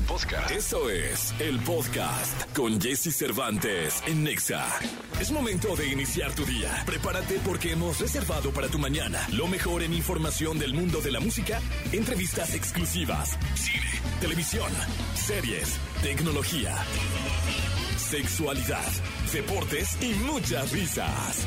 Podcast. Eso es el podcast con Jesse Cervantes en Nexa. Es momento de iniciar tu día. Prepárate porque hemos reservado para tu mañana lo mejor en información del mundo de la música, entrevistas exclusivas, cine, televisión, series, tecnología, sexualidad, deportes y muchas risas.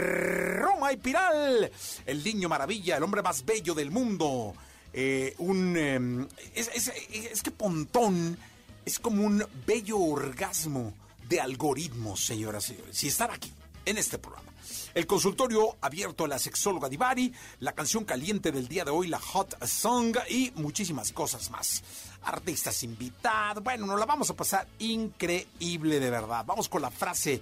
Roma y Piral, el niño maravilla, el hombre más bello del mundo. Eh, un. eh, es, es- es que Pontón es como un bello orgasmo de algoritmos, señoras y señores. Y estar aquí, en este programa. El consultorio abierto a la sexóloga Divari, la canción caliente del día de hoy, la Hot Song y muchísimas cosas más. Artistas invitados, bueno, nos la vamos a pasar increíble de verdad. Vamos con la frase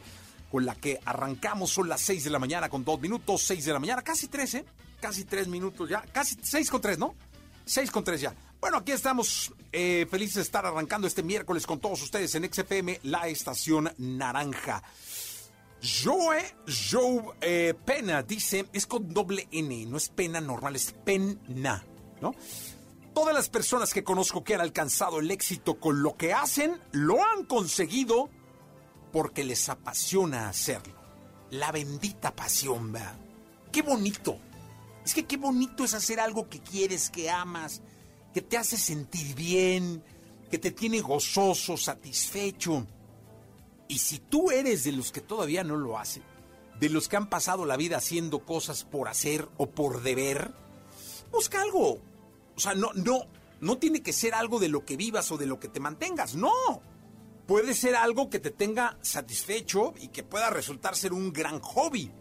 con la que arrancamos, son las 6 de la mañana con 2 minutos, 6 de la mañana, casi 3, ¿eh? Casi 3 minutos ya, casi 6 con 3, ¿no? 6 con 3 ya. Bueno, aquí estamos eh, felices de estar arrancando este miércoles con todos ustedes en XFM, la estación naranja. Joe, Joe eh, Pena dice, es con doble N, no es pena normal, es pena, ¿no? Todas las personas que conozco que han alcanzado el éxito con lo que hacen, lo han conseguido porque les apasiona hacerlo. La bendita pasión, ¿verdad? Qué bonito. Es que qué bonito es hacer algo que quieres, que amas, que te hace sentir bien, que te tiene gozoso, satisfecho. Y si tú eres de los que todavía no lo hacen, de los que han pasado la vida haciendo cosas por hacer o por deber, busca algo. O sea, no, no, no tiene que ser algo de lo que vivas o de lo que te mantengas, no. Puede ser algo que te tenga satisfecho y que pueda resultar ser un gran hobby,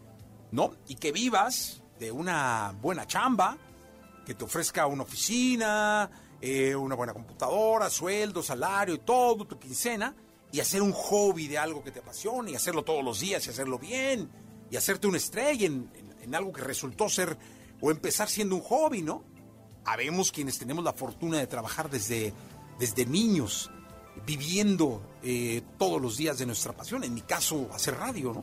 ¿no? Y que vivas de una buena chamba, que te ofrezca una oficina, eh, una buena computadora, sueldo, salario y todo, tu quincena, y hacer un hobby de algo que te apasione, y hacerlo todos los días, y hacerlo bien, y hacerte una estrella en, en- algo que resultó ser o empezar siendo un hobby, ¿no? Habemos quienes tenemos la fortuna de trabajar desde, desde niños, viviendo eh, todos los días de nuestra pasión. En mi caso, hacer radio.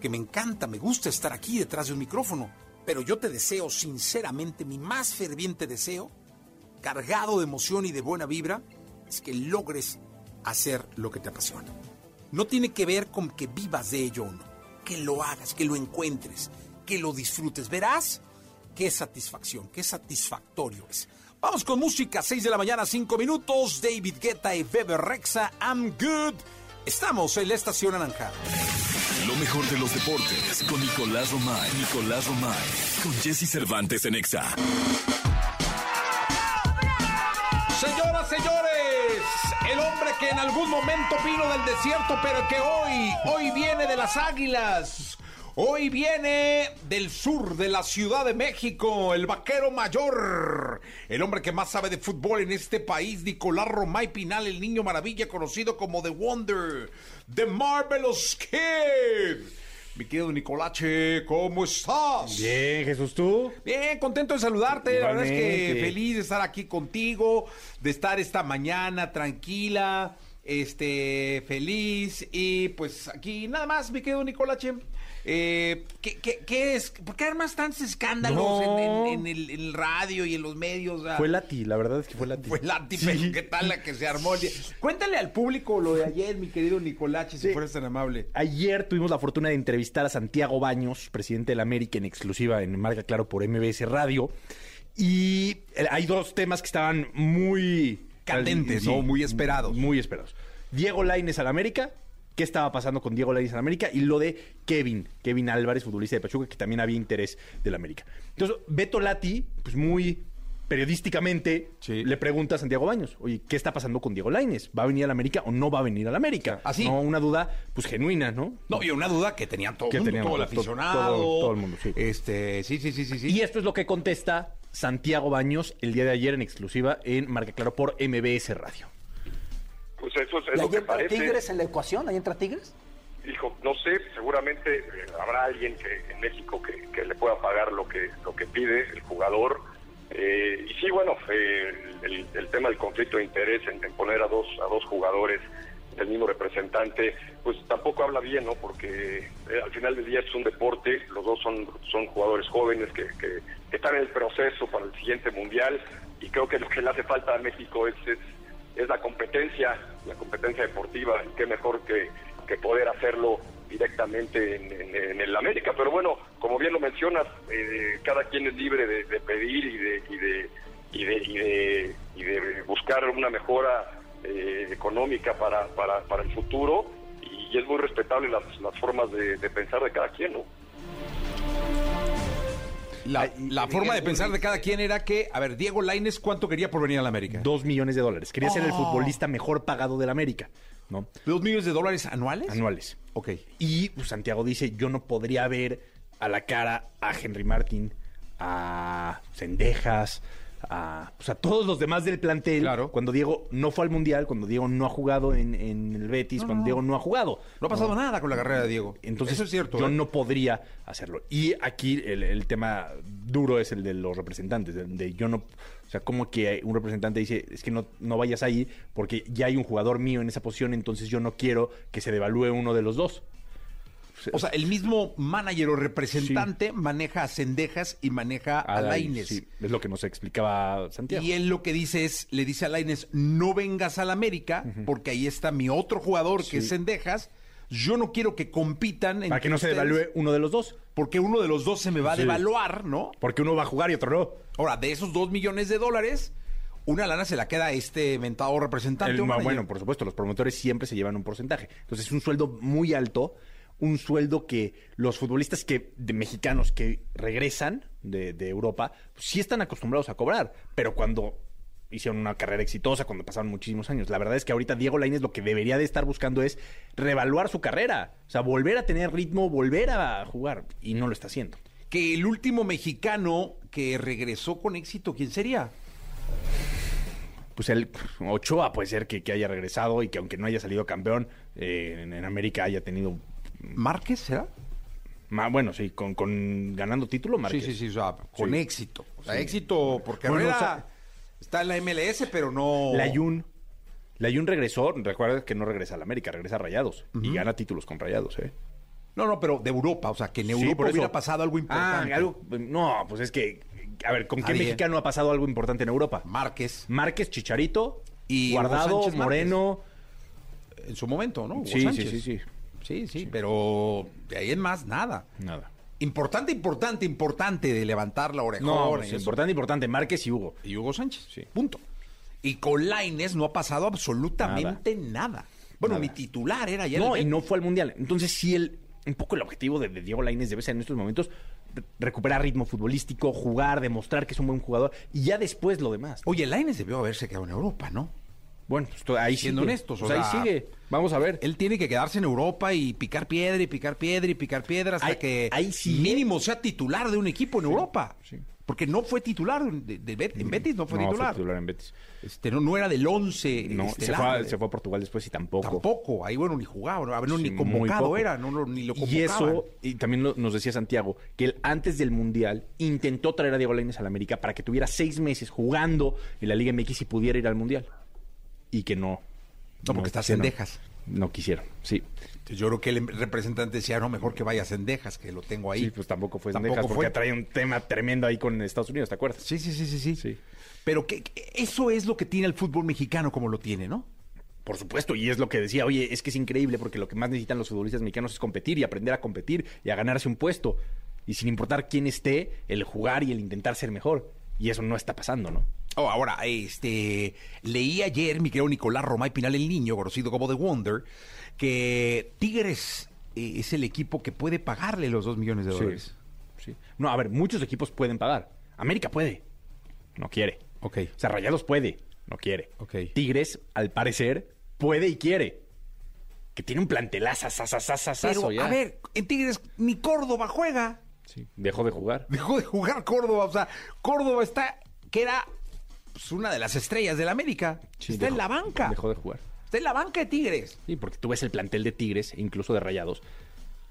Que me encanta, me gusta estar aquí detrás de un micrófono. Pero yo te deseo sinceramente, mi más ferviente deseo, cargado de emoción y de buena vibra, es que logres hacer lo que te apasiona. No tiene que ver con que vivas de ello o no. Que lo hagas, que lo encuentres, que lo disfrutes. Verás qué satisfacción, qué satisfactorio es. Vamos con música, 6 de la mañana, 5 minutos. David Guetta y Bebe Rexa, I'm Good. Estamos en la estación naranja. Lo mejor de los deportes con Nicolás Romay. Nicolás Romay. Con Jesse Cervantes en Exa. Señoras, señores, el hombre que en algún momento vino del desierto, pero que hoy, hoy viene de las águilas. Hoy viene del sur de la Ciudad de México, el vaquero mayor, el hombre que más sabe de fútbol en este país, Nicolás Romay Pinal, el niño maravilla conocido como The Wonder, The Marvelous Kid. Mi querido Nicolache, ¿cómo estás? Bien, Jesús, ¿tú? Bien, contento de saludarte. La verdad es que Igualmente. feliz de estar aquí contigo, de estar esta mañana tranquila, este, feliz. Y pues aquí nada más, mi querido Nicolache. Eh, ¿qué, qué, qué es? ¿Por qué armas tantos escándalos No. en, en- en el, en el radio y en los medios? O sea, Fue Lati, la verdad es que fue Lati. fue Lati, Sí. pero ¿qué tal la que se armó? Cuéntale al público lo de ayer, mi querido Nicolache, si Sí. fueras tan amable. Ayer tuvimos la fortuna de entrevistar a Santiago Baños, presidente de la América en exclusiva en Marca Claro por MBS Radio. Y eh, hay dos temas que estaban muy... Candentes, ¿no? Muy esperados. Muy esperados. Diego Laines al América. ¿Qué estaba pasando con Diego Lainez en América? Y lo de Kevin, Kevin Álvarez, futbolista de Pachuca, que también había interés del América. Entonces, Beto Lati, pues muy periodísticamente Sí. le pregunta a Santiago Baños, oye, ¿qué está pasando con Diego Lainez? ¿Va a venir a la América o no va a venir a la América? Así. No, una duda, pues genuina, ¿no? No, y una duda que tenían todo Que mundo, todo el aficionado. todo- todo el mundo, sí. Este, sí, sí, sí, sí. sí. Y esto es lo que contesta Santiago Baños el día de ayer en exclusiva en Marca Claro por MBS Radio. Pues eso es, es ¿Y lo ahí que entra parece. Tigres en la ecuación? ¿Ahí entra Tigres? Hijo, no sé, seguramente eh, habrá alguien que en México que, que le pueda pagar lo que lo que pide el jugador. Eh, y sí, bueno, eh, el, el tema del conflicto de interés en, en poner a dos a dos jugadores del mismo representante, pues tampoco habla bien, ¿no? Porque eh, al final del día es un deporte, los dos son son jugadores jóvenes que, que- que están en el proceso para el siguiente mundial y creo que lo que le hace falta a México es, es es la competencia, la competencia deportiva, y qué mejor que, que poder hacerlo directamente en, el América. Pero bueno, como bien lo mencionas, eh, cada quien es libre de, pedir y de, y de, y de, y de, y de buscar una mejora eh, económica para, para, para el futuro y es muy respetable las, las formas de pensar de cada quien, ¿no? La, la forma de pensar de cada quien era que, a ver, Diego Laines, ¿cuánto quería por venir a la América? Dos millones de dólares. Quería ser el Oh. futbolista mejor pagado de la América, ¿no? ¿Dos millones de dólares anuales? Anuales. Ok. Y pues, Santiago dice, yo no podría ver a la cara a Henry Martin, a Sendejas, a, pues, a todos los demás del plantel. Claro. Cuando Diego no fue al Mundial, cuando Diego no ha jugado en, en el Betis, cuando Diego no ha jugado. No ha pasado nada con la carrera de Diego. Entonces, Eso es cierto. yo ¿eh? no podría hacerlo. Y aquí el, el tema duro es el de los representantes, de, de yo no, o sea, como que un representante dice, es que no, no vayas ahí porque ya hay un jugador mío en esa posición, entonces yo no quiero que se devalúe uno de los dos. O sea, el mismo manager o representante maneja a Cendejas y maneja a, Laines. Sí, es lo que nos explicaba Santiago. Y él lo que dice es, le dice a Laines, no vengas a la América, porque ahí está mi otro jugador que es Cendejas. Yo no quiero que compitan Para que no se devalúe uno de los dos. Porque uno de los dos se me va a devaluar, ¿no? Porque uno va a jugar y otro no. Ahora, de esos dos millones de dólares, una lana se la queda a este mentado representante. El- bueno, por supuesto, los promotores siempre se llevan un porcentaje. Entonces es un sueldo muy alto, un sueldo que los futbolistas que de mexicanos que regresan de, de Europa pues, sí están acostumbrados a cobrar, pero cuando hicieron una carrera exitosa, cuando pasaron muchísimos años, la verdad es que ahorita Diego Lainez lo que debería de estar buscando es revaluar su carrera, o sea, volver a tener ritmo, volver a jugar y no lo está haciendo. Que el último mexicano que regresó con éxito, ¿quién sería? pues el Ochoa puede ser que, que haya regresado y que aunque no haya salido campeón eh, en, en América haya tenido ¿Márquez será? ma- bueno sí con, con ganando título Márquez. Sí, sí, sí, o sea, con Sí. éxito. O sea, éxito porque Bueno, Herrera o sea- está en la MLS, pero no... Layun Layun regresó recuerda que no regresa a la América regresa a Rayados y gana títulos con Rayados eh No, no, pero de Europa, o sea, que en Sí, Europa eso. hubiera pasado algo ah importante. algo no pues es que a ver con qué mexicano ha pasado algo importante en Europa Márquez, Márquez Chicharito Y Guardado Sánchez Moreno en su momento, ¿no? Hugo sí, sí Sánchez. sí sí Sí, sí, pero de ahí en más, nada. nada Importante, importante, importante de levantar la orejona. no pues, importante importante Márquez y Hugo Y Hugo Sánchez. Sí. Punto. Y con Laines no ha pasado absolutamente nada. Bueno, Nada. ni titular era ya. No, el- y no fue al Mundial. Entonces, sí, el, un poco el objetivo de, de Diego Lainez debe ser en estos momentos re- recuperar ritmo futbolístico, jugar, demostrar que es un buen jugador y ya después lo demás. Oye, Laines debió haberse quedado en Europa, ¿no? Bueno, pues ahí Siendo sigue. honestos, o ahí sigue. Vamos a ver. Él tiene que quedarse en Europa y picar piedra y picar piedra y picar piedra hasta Ahí- que ahí mínimo sea titular de un equipo en Europa. sí. Porque no fue titular de, de Bet- en Betis, no fue no, titular. fue titular en Betis. Este, no, no era del 11 No, se fue, a, se fue a Portugal después y tampoco. Tampoco, ahí bueno, ni jugaba, no, Sí, ni convocado era, no, no, ni lo convocaban. Y eso, y también lo- nos decía Santiago, que él antes del Mundial intentó traer a Diego Lainez a la América para que tuviera seis meses jugando en la Liga MX y pudiera ir al Mundial. Y que no. No, porque está quisieron. Cendejas. No quisieron, sí. Entonces, yo creo que el representante decía, no, mejor que vaya a Cendejas, que lo tengo ahí. Sí, pues tampoco fue Tampoco Sendejas, porque fue. trae un tema tremendo ahí con Estados Unidos, ¿te acuerdas? Sí, sí, sí, sí, sí. Sí. Pero que eso es lo que tiene el fútbol mexicano como lo tiene, ¿no? Por supuesto, y es lo que decía, oye, es que es increíble porque lo que más necesitan los futbolistas mexicanos es competir y aprender a competir y a ganarse un puesto. Y sin importar quién esté, el jugar y el intentar ser mejor. Y eso no está pasando, ¿no? Oh, ahora, este, leí ayer, mi querido Nicolás Romay Pinal el Niño, conocido como The Wonder, que Tigres eh, es el equipo que puede pagarle los dos millones de dólares. Sí. No, a ver, muchos equipos pueden pagar. América puede. no quiere. Ok. O sea, Rayados puede, no quiere. Ok. Tigres, al parecer, puede y quiere. Que tiene un plantelazo, Pero, a ver, en Tigres ni Córdoba juega. Sí, dejó de jugar. Dejó de jugar Córdoba. O sea, Córdoba está, que era pues, una de las estrellas del América. Sí, está en la banca. Dejó de jugar. Está en la banca de Tigres. Sí, porque tú ves el plantel de Tigres, e incluso de Rayados.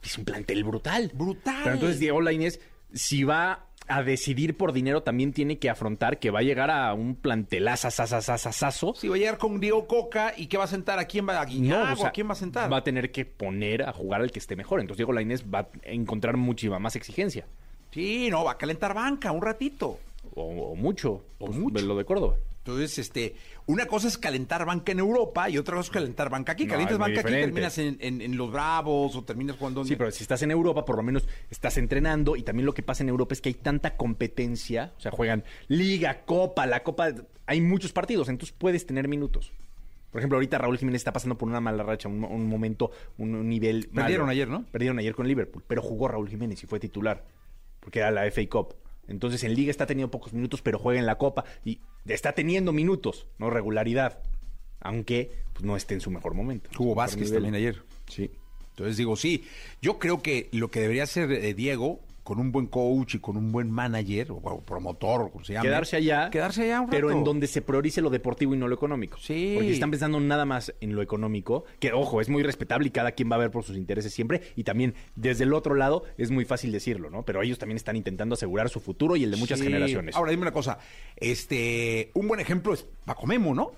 Es un plantel brutal. Brutal. Pero entonces Diego Lainez, si va a decidir por dinero, también tiene que afrontar que va a llegar a un plantelazo. Si va a llegar con Diego Coca y que va a sentar a quién va a Guiñago, o sea, a quién va a sentar. Va a tener que poner a jugar al que esté mejor. Entonces Diego Lainez va a encontrar muchísima más exigencia. Sí, no, va a calentar banca un ratito. O, o mucho. O pues, mucho. Lo de Córdoba. Entonces, este, una cosa es calentar banca en Europa y otra cosa es calentar banca aquí. No, Calientas banca aquí, terminas en, en- en los Bravos o terminas jugando... Sí, pero si estás en Europa, por lo menos estás entrenando y también lo que pasa en Europa es que hay tanta competencia, o sea, juegan liga, copa, la copa, hay muchos partidos, entonces puedes tener minutos. Por ejemplo, ahorita Raúl Jiménez está pasando por una mala racha, un, un momento, un, un nivel Perdieron malo. ayer, ¿no? Perdieron ayer con Liverpool, pero jugó Raúl Jiménez y fue titular, porque era la FA Cup. Entonces en liga está teniendo pocos minutos, pero juega en la copa y está teniendo minutos, no regularidad, aunque pues, no esté en su mejor momento. Mejor Vázquez también ayer. Sí. Entonces digo, sí, yo creo que lo que debería hacer eh, Diego, con un buen coach y con un buen manager, o, o promotor, o como se llama. Quedarse allá. Quedarse allá un Pero en donde se priorice lo deportivo y no lo económico. Sí. Porque están pensando nada más en lo económico, que ojo, es muy respetable y cada quien va a ver por sus intereses siempre. Y también desde el otro lado es muy fácil decirlo, ¿no? Pero ellos también están intentando asegurar su futuro y el de muchas Sí. generaciones. Ahora dime una cosa, este, un buen ejemplo es Paco Memo, ¿no?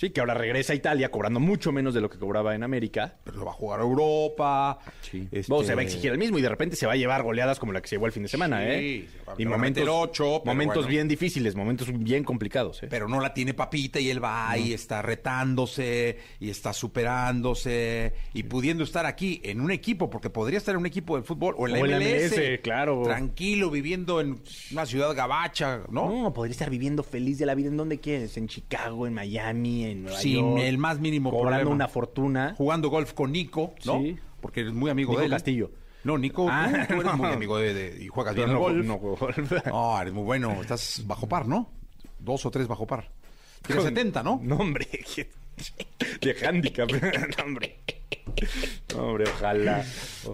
Sí, que ahora regresa a Italia cobrando mucho menos de lo que cobraba en América. Pero lo va a jugar a Europa. este- Bueno, se va a exigir el mismo y de repente se va a llevar goleadas como la que se llevó el fin de semana, Sí, ¿eh? se Y momentos, ocho, momentos bueno. bien difíciles, momentos bien complicados, ¿eh? Pero no la tiene papita y él va y está retándose y está superándose y pudiendo estar aquí en un equipo, porque podría estar en un equipo de fútbol o en la O la MLS, MLS, claro. Tranquilo, viviendo en una ciudad gabacha, ¿no? No, podría estar viviendo feliz de la vida en donde quieres, en Chicago, en Miami, en Nueva Sin York. el más mínimo cobrando problema. una fortuna. Jugando golf con Nico, ¿no? Sí. Porque eres muy amigo Nico de él. Castillo. No, Nico, Ah, tú, eres muy amigo de, de- y juegas bien no, golf. no golf. No, eres muy bueno. Estás bajo par, ¿no? Dos o tres bajo par. Tienes 70, ¿no? No, hombre. De handicap. No, hombre. No, hombre, ojalá.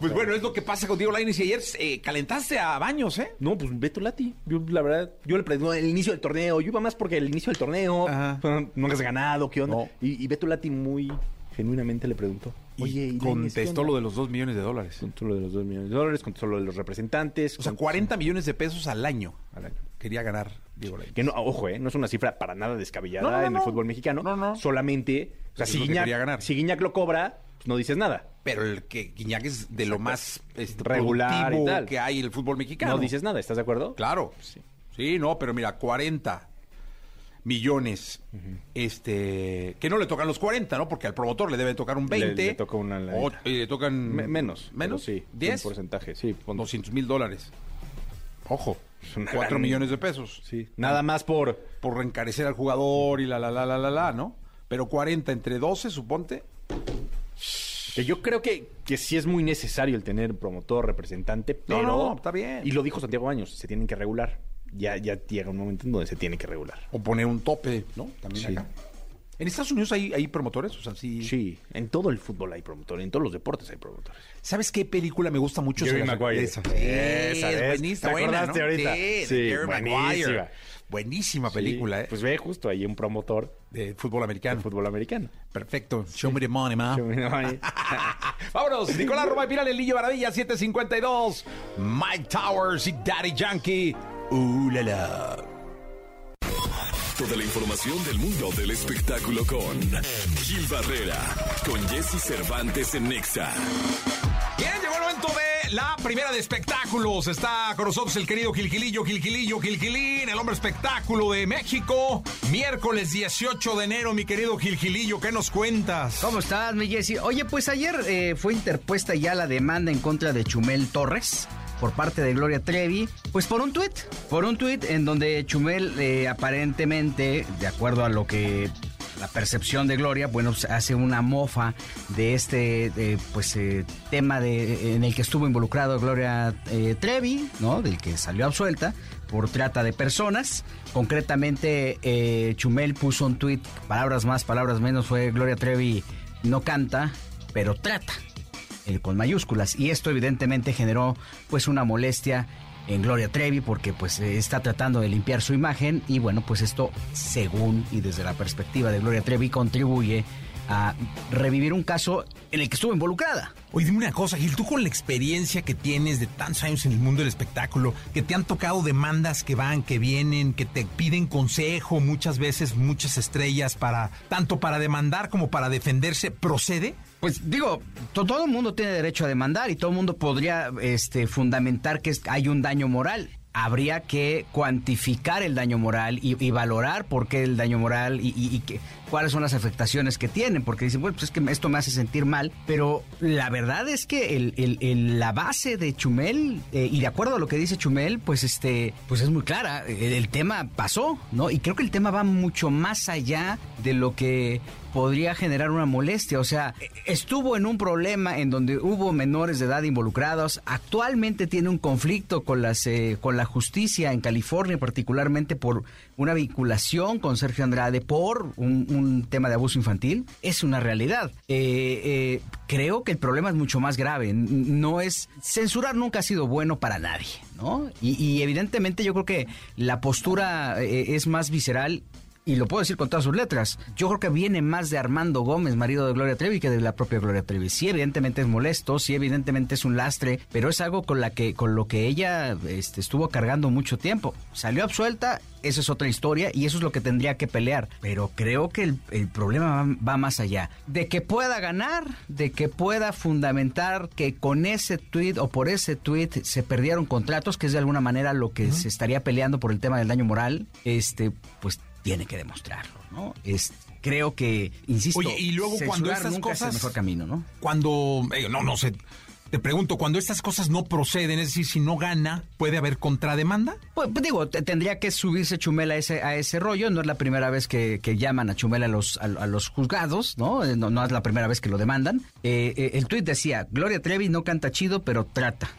Pues bueno, es lo que pasa con Diego Lainez y ayer eh, calentaste a Baños, ¿eh? No, pues Beto Lati. Yo, la verdad, yo le pregunté el inicio del torneo. Yo iba más porque el inicio del torneo. Ajá. no has ganado, ¿qué onda? No. Y, y Beto Lati muy genuinamente le preguntó. Oye, y ¿y Lainez, qué contestó lo de los dos millones de dólares. Contestó lo de los dos millones de dólares, contestó lo de los representantes. O sea, contestó- 40 millones de pesos al año. al año. Quería ganar Diego Lainez. Que no, ojo, eh, no es una cifra para nada descabellada No, no, no, en el fútbol mexicano. No, no. Solamente, o sea, Eso si Guiñac, ganar. si Guiñac lo cobra, pues no dices nada. Pero el que Guiñac es de lo más este, Regular y productivo tal. que hay en el fútbol mexicano. No dices nada, ¿estás de acuerdo? Claro. Sí. no, pero mira, 40 millones, este, que no le tocan los 40, ¿no? Porque al promotor le debe tocar un 20. Le- le toca una lanita. o- y le tocan Me- menos. menos, sí. 10, Un porcentaje, sí. pon- 200 mil dólares. Ojo, 4 gran- millones de pesos. Sí. Nada más por... Por encarecer al jugador y la, la, la, la, la, la, ¿no? Pero 40 entre 12, suponte. Que yo creo que, que sí es muy necesario el tener promotor, representante, No, pero... no, está bien. Y lo dijo Santiago Baños, se tienen que regular. Ya, ya llega un momento en donde se tiene que regular. O poner un tope, ¿no? También Sí. acá. ¿En Estados Unidos hay, hay promotores? O sea, sí. Sí, en todo el fútbol hay promotores, en todos los deportes hay promotores. ¿Sabes qué película me gusta mucho? Jerry Maguire. Esa. Es buenísima. ¿Te buena, acordaste ¿no? ahorita? Sí, de Sí, Jerry buenísima. Maguire. Buenísima película, Sí, ¿eh? Pues ve justo ahí un promotor de fútbol americano. de fútbol americano. Perfecto. Show me the money, ma. Ahí. Vámonos. Nicolás Roma y Pilar, el Lillo Maravilla, 752. Mike Towers y Daddy Yankee. Uh, la, la. Toda la información del mundo del espectáculo con Gil Barrera, con Jesse Cervantes en Nexa. Bien, llegó el momento de la primera de espectáculos. Está con nosotros el querido Gilgilillo, Gilgilillo, Gilgilín, el hombre espectáculo de México. Miércoles 18 de enero, mi querido Gilgilillo, ¿qué nos cuentas? ¿Cómo estás, mi Jessy? Oye, pues ayer eh, fue interpuesta ya la demanda en contra de Chumel Torres por parte de Gloria Trevi, pues por un tuit, por un tuit en donde Chumel eh, aparentemente, de acuerdo a lo que la percepción de Gloria, bueno, pues, hace una mofa de este pues eh, tema de, en el que estuvo involucrado Gloria eh, Trevi, ¿no? Del que salió absuelta por trata de personas. Concretamente, Chumel puso un tuit, palabras más, palabras menos, fue Gloria Trevi no canta, pero trata, con mayúsculas. Y esto evidentemente generó pues una molestia en Gloria Trevi porque pues está tratando de limpiar su imagen y bueno pues esto según y desde la perspectiva de Gloria Trevi contribuye a revivir un caso en el que estuvo involucrada. Oye, dime una cosa, Gil, tú con la experiencia que tienes de tantos años en el mundo del espectáculo, que te han tocado demandas que van, que vienen, que te piden consejo muchas veces, muchas estrellas para, tanto para demandar como para defenderse, ¿procede? Pues digo, todo el mundo tiene derecho a demandar y todo el mundo podría este, fundamentar que hay un daño moral. Habría que cuantificar el daño moral y, valorar por qué el daño moral y, cuáles son las afectaciones que tienen, porque dicen, bueno, pues es que esto me hace sentir mal, pero la verdad es que la base de Chumel, eh, y de acuerdo a lo que dice Chumel, pues este, pues es muy clara, el tema pasó, ¿no? Y creo que el tema va mucho más allá de lo que podría generar una molestia. O sea, estuvo en un problema en donde hubo menores de edad involucrados. Actualmente tiene un conflicto con, las, eh, con la justicia en California, particularmente por una vinculación con Sergio Andrade por un, tema de abuso infantil. Es una realidad. Eh, eh, creo que el problema es mucho más grave. No es. Censurar nunca ha sido bueno para nadie, ¿no? Y, evidentemente yo creo que la postura es más visceral y lo puedo decir con todas sus letras, yo creo que viene más de Armando Gómez, marido de Gloria Trevi, que de la propia Gloria Trevi. Sí, evidentemente es molesto, sí, evidentemente es un lastre, pero es algo con, la que, con lo que ella este, estuvo cargando mucho tiempo. Salió absuelta, esa es otra historia y eso es lo que tendría que pelear. Pero creo que el, problema va, más allá. De que pueda ganar, de que pueda fundamentar que con ese tweet o por ese tweet se perdieron contratos, que es de alguna manera lo que se estaría peleando por el tema del daño moral, este, pues tiene que demostrarlo, ¿no? Es, creo que, insisto, Oye, y luego cuando estas cosas, es el mejor camino, ¿no? Cuando, eh, no, no sé, te pregunto, cuando estas cosas no proceden, es decir, si no gana, ¿puede haber contrademanda? Pues, pues digo, tendría que subirse Chumel a ese, a ese rollo. No es la primera vez que, llaman a Chumel a los, a, los juzgados, ¿no? Eh, ¿no? es la primera vez que lo demandan. Eh, el tuit decía, Gloria Trevi no canta chido, pero trata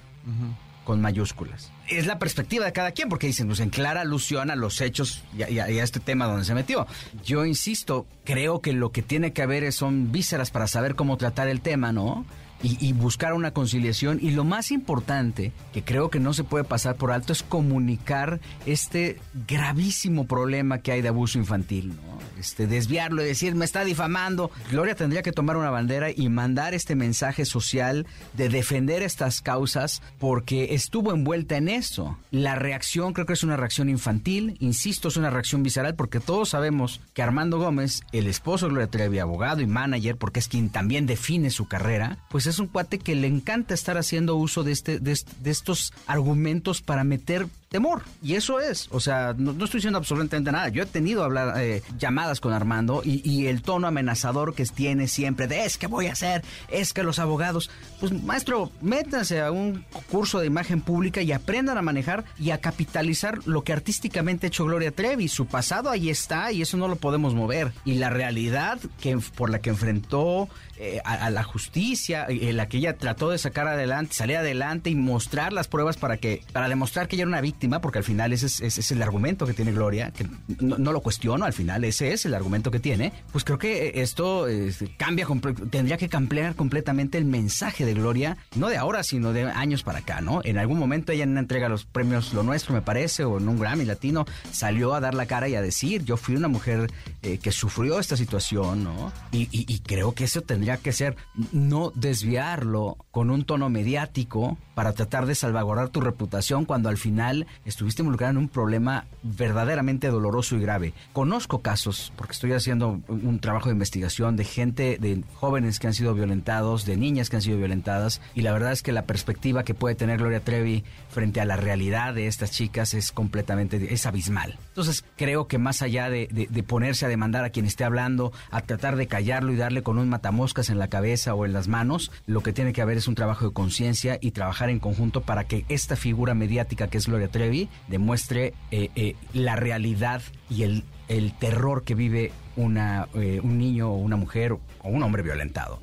con mayúsculas. Es la perspectiva de cada quien, porque dicen, pues en clara alusión a los hechos y a, este tema donde se metió. Yo insisto, creo que lo que tiene que haber son vísceras para saber cómo tratar el tema, ¿no? Y, buscar una conciliación. Y lo más importante, que creo que no se puede pasar por alto, es comunicar este gravísimo problema que hay de abuso infantil, ¿no? Este, desviarlo y decir, me está difamando. Gloria tendría que tomar una bandera y mandar este mensaje social de defender estas causas porque estuvo envuelta en eso. La reacción creo que es una reacción infantil, insisto, es una reacción visceral porque todos sabemos que Armando Gómez, el esposo de Gloria Trevi, abogado y manager, porque es quien también define su carrera, pues es un cuate que le encanta estar haciendo uso de, este, de, estos argumentos para meter temor. Y eso es, o sea, no, estoy diciendo absolutamente nada. Yo he tenido hablar, eh, llamadas con Armando y, el tono amenazador que tiene siempre de es que voy a hacer, es que los abogados, pues maestro, métanse a un curso de imagen pública y aprendan a manejar y a capitalizar lo que artísticamente ha hecho Gloria Trevi. Su pasado ahí está y eso no lo podemos mover. Y la realidad que, por la que enfrentó eh, a, la justicia, en la que ella trató de sacar adelante, salir adelante y mostrar las pruebas para que para demostrar que ella era una víctima, porque al final ese es, el argumento que tiene Gloria, que no, lo cuestiono, al final ese es el argumento que tiene, pues creo que esto este, cambia, tendría que cambiar completamente el mensaje de Gloria, no de ahora, sino de años para acá, ¿no? En algún momento ella en una entrega los premios Lo Nuestro, me parece, o en un Grammy latino, salió a dar la cara y a decir, yo fui una mujer eh, que sufrió esta situación, ¿no? Y, creo que eso tendría que ser no desviarlo con un tono mediático para tratar de salvaguardar tu reputación cuando al final estuviste involucrado en un problema verdaderamente doloroso y grave. Conozco casos, porque estoy haciendo un trabajo de investigación de gente, de jóvenes que han sido violentados, de niñas que han sido violentadas, y la verdad es que la perspectiva que puede tener Gloria Trevi frente a la realidad de estas chicas es completamente, es abismal. Entonces creo que más allá de, de ponerse a demandar a quien esté hablando, a tratar de callarlo y darle con un matamosca, en la cabeza o en las manos, lo que tiene que haber es un trabajo de conciencia y trabajar en conjunto para que esta figura mediática que es Gloria Trevi demuestre eh, eh, la realidad y el el terror que vive una, eh, un niño o una mujer o un hombre violentado.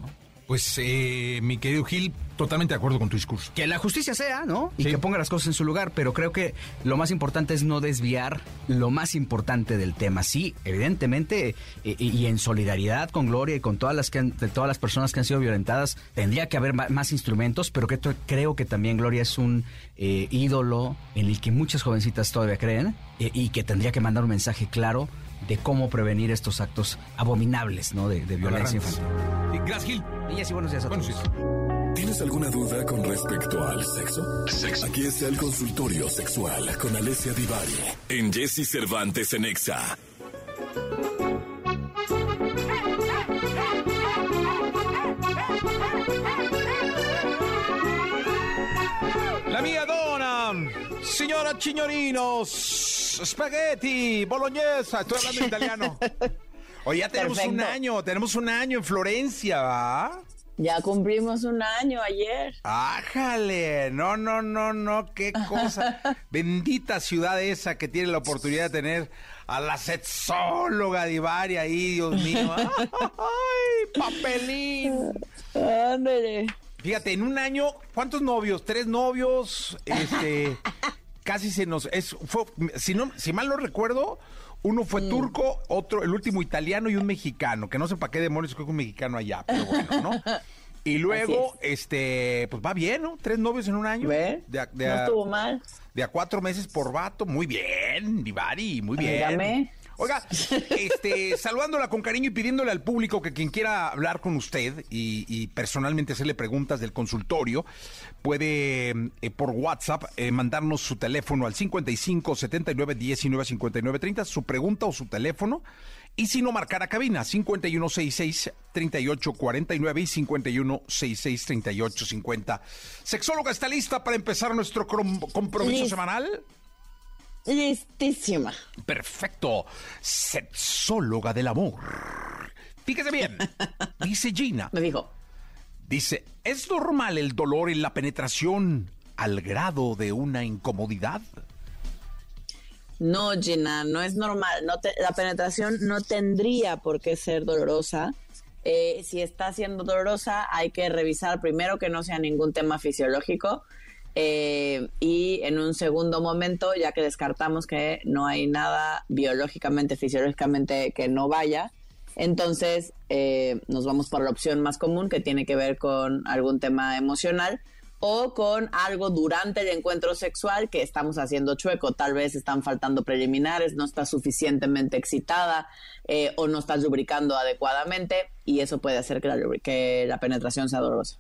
Pues, mi querido Gil, totalmente de acuerdo con tu discurso. Que la justicia sea, ¿no? Y Sí. que ponga las cosas en su lugar, pero creo que lo más importante es no desviar lo más importante del tema. Sí, evidentemente, eh, y, y en solidaridad con Gloria y con todas las, que han- de todas las personas que han sido violentadas, tendría que haber más instrumentos, pero que creo que también Gloria es un eh, ídolo en el que muchas jovencitas todavía creen eh, y que tendría que mandar un mensaje claro de cómo prevenir estos actos abominables, ¿no? De, de violencia infantil. Gracias, Gil. Niñas y buenos días a Buenos todos. días. ¿Tienes alguna duda con respecto al sexo? Aquí está el consultorio sexual con Alessia Divari en Jesse Cervantes en Exa. La mia donna, signora Chignorinos, spaghetti, bolognesa, estoy hablando en italiano. Oye, ya tenemos un año, tenemos un año en Florencia, ¿va? Ya cumplimos un año ayer. ¡Ájale! No, no, no, no, qué cosa. Bendita ciudad esa que tiene la oportunidad de tener a la sexóloga Divari ahí, Dios mío. ¡Ay, papelín! Ándale. Fíjate, en un año, ¿cuántos novios? Tres novios, este, casi se nos, es, fue, si no, si mal no recuerdo, uno fue turco, otro, el último italiano y un mexicano, que no sé para qué demonios creo que un mexicano allá, pero bueno, ¿no? Y luego, este, pues va bien, ¿no? Tres novios en un año. ¿Ve? De a, de no a- estuvo mal. de a cuatro meses por vato, muy bien, Divari, muy bien. Dígame. Oiga, este, saludándola con cariño y pidiéndole al público que quien quiera hablar con usted y, y personalmente hacerle preguntas del consultorio, puede eh, por WhatsApp eh, mandarnos su teléfono al 55 79 19 59 30, su pregunta o su teléfono. Y si no, marcar a cabina 5166 3849 y 5166 3850. Sexóloga, ¿está lista para empezar nuestro compromiso Lis- semanal? Listísima. Perfecto. Sexóloga del amor. Fíjese bien. Dice Gina. Me dijo. Dice, ¿es normal el dolor en la penetración al grado de una incomodidad? No, Gina, no es normal. No te- la penetración no tendría por qué ser dolorosa. Eh, si está siendo dolorosa, hay que revisar primero que no sea ningún tema fisiológico. Eh, y en un segundo momento, ya que descartamos que no hay nada biológicamente, fisiológicamente que no vaya, entonces eh, nos vamos por la opción más común que tiene que ver con algún tema emocional o con algo durante el encuentro sexual que estamos haciendo chueco. Tal vez están faltando preliminares, no estás suficientemente excitada eh, o no estás lubricando adecuadamente y eso puede hacer que la, que la penetración sea dolorosa.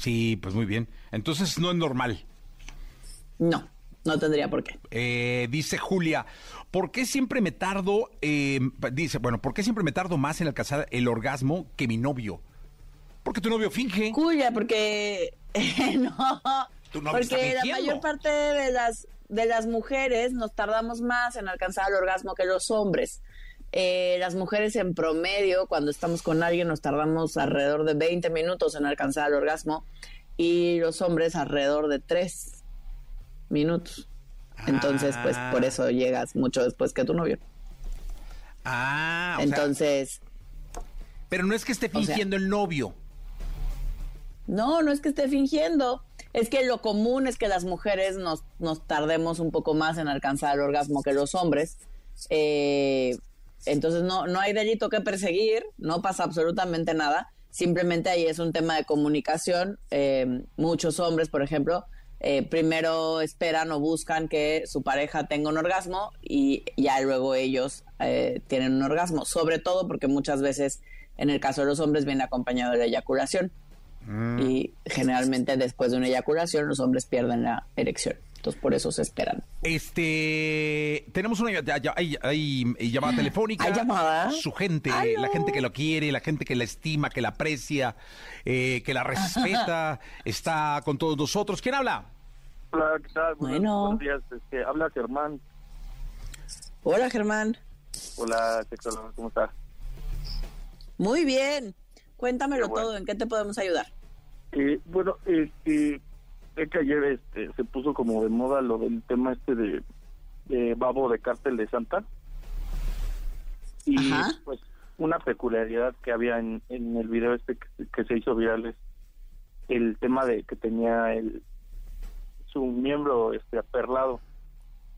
Sí, pues muy bien. Entonces no es normal. No, no tendría por qué. Eh, dice Julia, ¿por qué siempre me tardo, eh, dice, bueno, ¿por qué siempre me tardo más en alcanzar el orgasmo que mi novio? Porque tu novio finge. Cuya, porque no, Tu novio está porque la mayor parte de las de las mujeres nos tardamos más en alcanzar el orgasmo que los hombres. Eh, las mujeres en promedio, cuando estamos con alguien, nos tardamos alrededor de 20 minutos en alcanzar el orgasmo y los hombres alrededor de 3 minutos. Entonces, pues Ah. por eso llegas mucho después que tu novio. Ah, o sea, Entonces, pero no es que esté sea- fingiendo el novio. No, no es que esté fingiendo. Es que lo común es que las mujeres nos, nos tardemos un poco más en alcanzar el orgasmo que los hombres. Eh, entonces no, no hay delito que perseguir, no pasa absolutamente nada. Simplemente ahí es un tema de comunicación. Eh, muchos hombres, por ejemplo, eh, primero esperan o buscan que su pareja tenga un orgasmo y ya luego ellos eh, tienen un orgasmo. Sobre todo porque muchas veces, en el caso de los hombres, viene acompañado de la eyaculación y generalmente después de una eyaculación los hombres pierden la erección. Entonces por eso se esperan. Este, tenemos una hay, hay llamada telefónica. ¿Hay llamada? Su gente, la gente que lo quiere, la gente que la estima, que la aprecia, eh, que la respeta, está con todos nosotros. ¿Quién habla? Hola, ¿qué tal? Buenos- Bueno. Buenos días. Este, habla Germán. Hola Germán. Hola, ¿cómo estás? Muy bien. Cuéntamelo bueno. todo, ¿en qué te podemos ayudar? Eh, bueno, este, es que ayer este, se puso como de moda lo del tema este de, de Babo de Cártel de Santa. Y Ajá. pues una peculiaridad que había en, en el video este que, que se hizo viral es el tema de que tenía el su miembro este aperlado,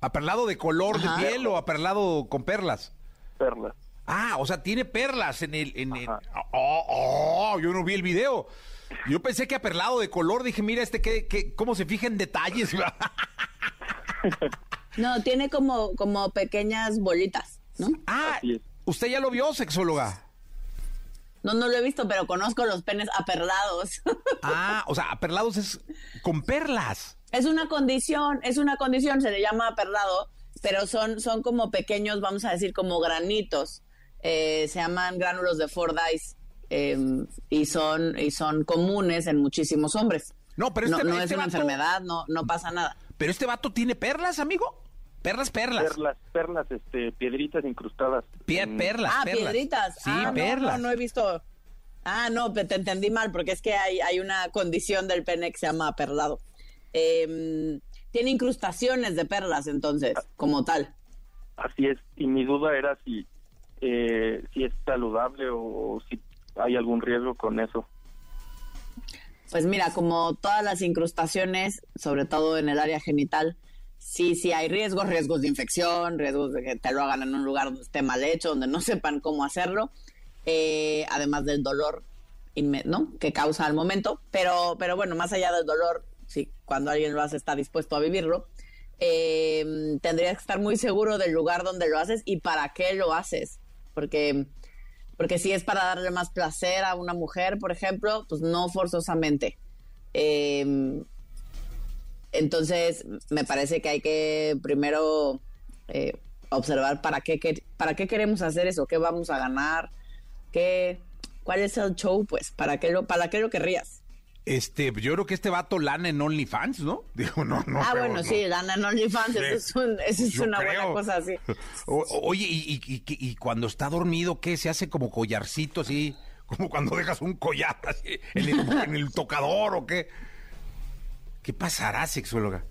¿Aperlado de color Ajá. de piel o aperlado con perlas? perlas. Ah, o sea, tiene perlas en el... En el- oh, oh, yo no vi el video. Yo pensé que aperlado de color, dije, mira, este, que, que, ¿cómo se fija en detalles? No, tiene como, como pequeñas bolitas, ¿no? ah, usted ya lo vio, sexóloga. No, no lo he visto, pero conozco los penes aperlados. Ah, o sea, aperlados es con perlas. es una condición, es una condición, se le llama aperlado, pero son, son como pequeños, vamos a decir, como granitos. Eh, se llaman gránulos de Fordyce eh, y son y son comunes en muchísimos hombres. No, pero no, este- no es este una vato- enfermedad, no, no pasa nada. Pero este vato tiene perlas, amigo. Perlas, perlas. Perlas, perlas, este, piedritas incrustadas. Pie- perlas, ah, perlas. piedritas. Sí, ah, no, perlas. No, no he visto. Ah, no, te entendí mal, porque es que hay, hay una condición del pene que se llama aperlado. Eh, tiene incrustaciones de perlas, entonces, como tal. Así es, y mi duda era si, eh, si es saludable o, si hay algún riesgo con eso. Pues mira, como todas las incrustaciones, sobre todo en el área genital, sí, sí hay riesgos, riesgos de infección, riesgos de que te lo hagan en un lugar donde esté mal hecho, donde no sepan cómo hacerlo, eh, además del dolor ¿no? que causa al momento. Pero, pero bueno, más allá del dolor, sí, cuando alguien lo hace está dispuesto a vivirlo, eh, tendrías que estar muy seguro del lugar donde lo haces y para qué lo haces. Porque porque si es para darle más placer a una mujer, por ejemplo, pues no forzosamente. Eh, entonces, me parece que hay que primero eh, observar para qué, para qué queremos hacer eso, qué vamos a ganar, qué, cuál es el show, pues, para qué para qué lo querrías. Este, yo creo que este vato lana en OnlyFans, ¿no? Digo, no, no. ah, creo, bueno, no. sí, Lana en OnlyFans, eso es, un- eso es Yo una creo. buena cosa, sí. O- oye, y, y- y- y cuando está dormido, ¿qué? Se hace como collarcito así, como cuando dejas un collar así en el, en el tocador o qué. ¿Qué pasará, sexóloga?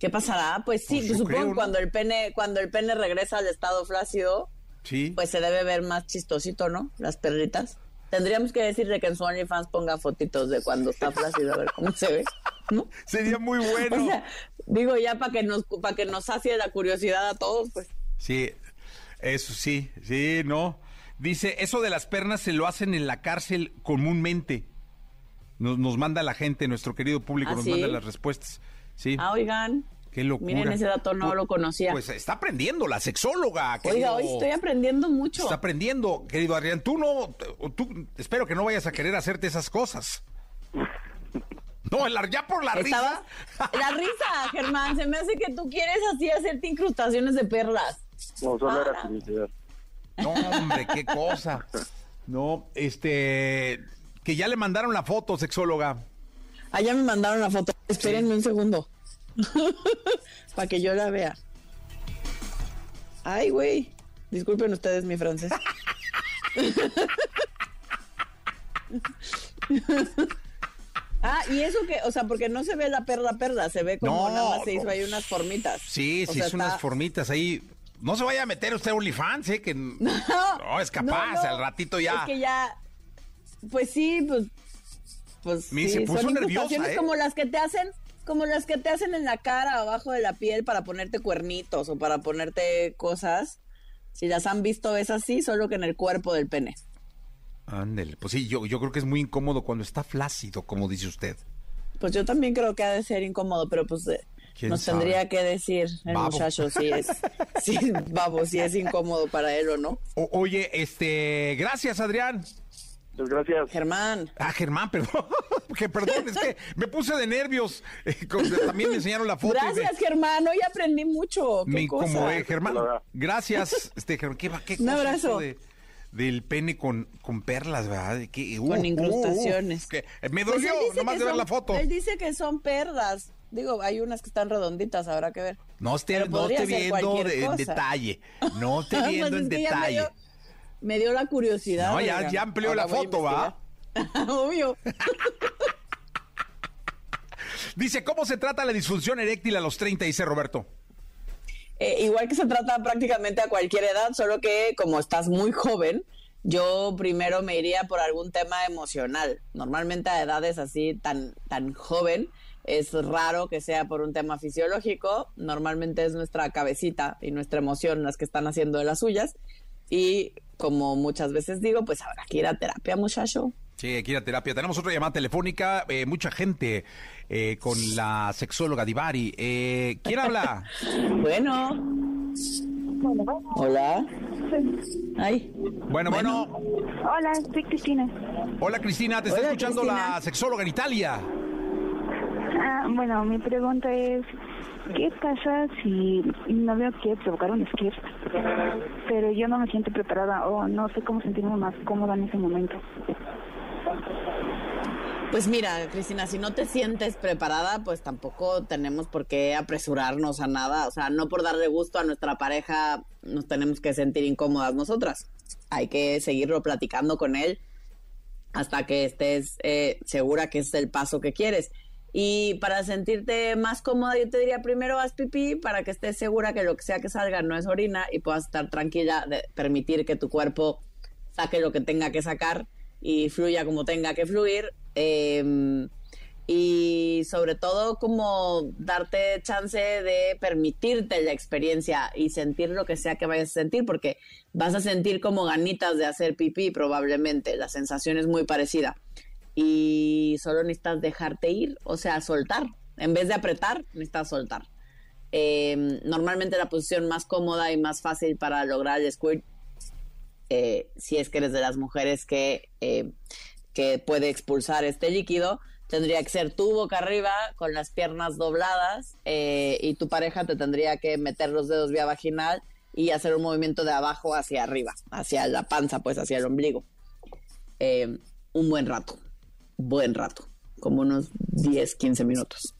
¿Qué pasará? Pues sí, Pues supongo creo, cuando el pene, cuando el pene regresa al estado flácido, Sí. pues se debe ver más chistosito, ¿no? Las perritas. Tendríamos que decirle que en su OnlyFans ponga fotitos de cuando está flácido, a ver cómo se ve, ¿no? Sería muy bueno. O sea, digo ya para que nos para que nos sacie la curiosidad a todos, pues. Sí, eso sí, sí, no. Dice, eso de las pernas se lo hacen en la cárcel comúnmente. Nos, nos manda la gente, nuestro querido público, ¿Ah, nos sí? manda las respuestas. Sí, Ah, oigan. Qué locura. Miren, ese dato no Pu- lo conocía. Pues está aprendiendo la sexóloga. Oiga, querido. hoy estoy aprendiendo mucho. Está aprendiendo, querido Adrián. Tú no, tú, espero que no vayas a querer hacerte esas cosas. No, la- ya por la risa. La risa, Germán, se me hace que tú quieres así hacerte incrustaciones de perlas. No, solo Ah. era curiosidad. No, hombre, qué cosa. No, este, que ya le mandaron la foto, sexóloga. Allá me mandaron la foto. Espérenme un segundo. Para que yo la vea. Ay, güey. Disculpen ustedes mi francés. ah, y eso que, o sea, porque no se ve la perla perla, se ve como No, nada más se hizo ahí unas formitas. Sí, O sí, sea, es unas está- formitas ahí. No se vaya a meter usted a OnlyFans, ¿eh? Que no, es capaz, no, no. al ratito ya. Es que ya, pues sí, pues, pues sí, se puso son nerviosa, ¿eh? como las que te hacen, como las que te hacen en la cara, abajo de la piel para ponerte cuernitos o para ponerte cosas. Si las han visto es así, solo que en el cuerpo del pene. Ándele, pues sí, yo, yo creo que es muy incómodo cuando está flácido, como dice usted. Pues yo también creo que ha de ser incómodo, pero pues eh, ¿Quién nos sabe? tendría que decir el Babo. muchacho si es, si, babo, si es incómodo para él o no. O- oye, este, gracias, Adrián. Pues gracias. Germán. Ah, Germán, perdón, que perdón, es que me puse de nervios. Eh, con- también me enseñaron la foto. me- Gracias, Germán. Hoy aprendí mucho. Me incomodé, Germán. Gracias, este, Germán. ¿Qué, va- qué Un cosa abrazo. de- del pene con, con perlas, ¿verdad? ¿Qué- uh, Con uh, incrustaciones. uh, que- eh, me Pues dolió dice nomás de ver son- la foto. Él dice que son perlas. Digo, hay unas que están redonditas, habrá que ver. No esté, no esté viendo en detalle. No esté Pues viendo es en detalle. Me dio la curiosidad. No, ya- amplió Ahora la foto, ¿va? Obvio. Dice, ¿cómo se trata la disfunción eréctil a los 30? Dice Roberto. eh, igual que se trata prácticamente a cualquier edad, solo que como estás muy joven, yo primero me iría por algún tema emocional. Normalmente a edades así tan, tan joven es raro que sea por un tema fisiológico. Normalmente es nuestra cabecita y nuestra emoción las que están haciendo de las suyas. Y como muchas veces digo, pues habrá que ir a terapia, muchacho. Sí, aquí a terapia. Tenemos otra llamada telefónica, eh, mucha gente eh, con la sexóloga Divari. Eh, ¿Quién habla? bueno. Hola. Ay. Bueno, bueno. Hola, soy Cristina. Hola Cristina, te está Hola, escuchando Cristina. la sexóloga en Italia. Ah, bueno, mi pregunta es, ¿qué pasa si mi novio quiere provocar un skip, pero yo no me siento preparada o no sé cómo sentirme más cómoda en ese momento? Pues mira, Cristina, si no te sientes preparada, pues tampoco tenemos por qué apresurarnos a nada. O sea, no por darle gusto a nuestra pareja nos tenemos que sentir incómodas nosotras. Hay que seguirlo platicando con él hasta que estés eh, segura que es el paso que quieres. Y para sentirte más cómoda, yo te diría primero haz pipí para que estés segura que lo que sea que salga no es orina y puedas estar tranquila de permitir que tu cuerpo saque lo que tenga que sacar y fluya como tenga que fluir. eh, y sobre todo como darte chance de permitirte la experiencia y sentir lo que sea que vayas a sentir, porque vas a sentir como ganitas de hacer pipí probablemente, la sensación es muy parecida. Y solo necesitas dejarte ir, o sea, soltar. En vez de apretar, necesitas soltar. Eh, normalmente la posición más cómoda y más fácil para lograr el squirt eh, si es que eres de las mujeres que, eh, que puede expulsar este líquido, tendría que ser tu boca arriba con las piernas dobladas eh, y tu pareja te tendría que meter los dedos vía vaginal y hacer un movimiento de abajo hacia arriba, hacia la panza, pues hacia el ombligo. Eh, un buen rato, buen rato, como unos 10, 15 minutos.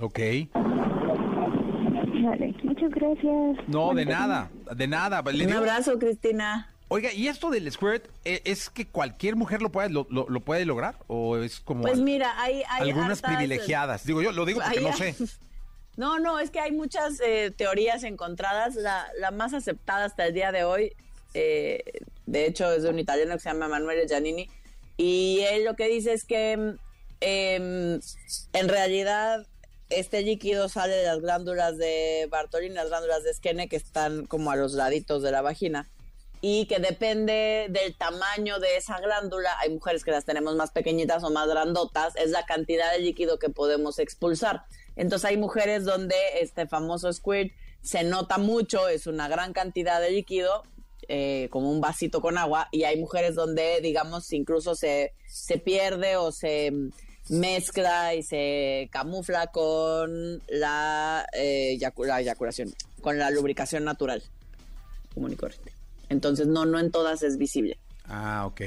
Ok. Vale, muchas gracias. No, de nada, de nada. Le Un digo- abrazo, Cristina. Oiga, ¿y esto del squirt eh, es que cualquier mujer lo puede, lo, lo- lo puede lograr? ¿O es como Pues al- mira, hay, hay algunas hartas- privilegiadas? Digo, yo lo digo porque Hay- no sé. No, no, es que hay muchas eh, teorías encontradas. La, la más aceptada hasta el día de hoy, eh, de hecho, es de un italiano que se llama Emanuele Giannini. Y él lo que dice es que mm, em, en realidad este líquido sale de las glándulas de Bartolini, las glándulas de Skene, que están como a los laditos de la vagina. Y que depende del tamaño de esa glándula, hay mujeres que las tenemos más pequeñitas o más grandotas, es la cantidad de líquido que podemos expulsar. Entonces hay mujeres donde este famoso squirt se nota mucho, es una gran cantidad de líquido, eh, como un vasito con agua, y hay mujeres donde, digamos, incluso se, se pierde o se mezcla y se camufla con la, eh, la eyaculación, con la lubricación natural, común y corriente. Entonces, no, no en todas es visible. Ah, ok.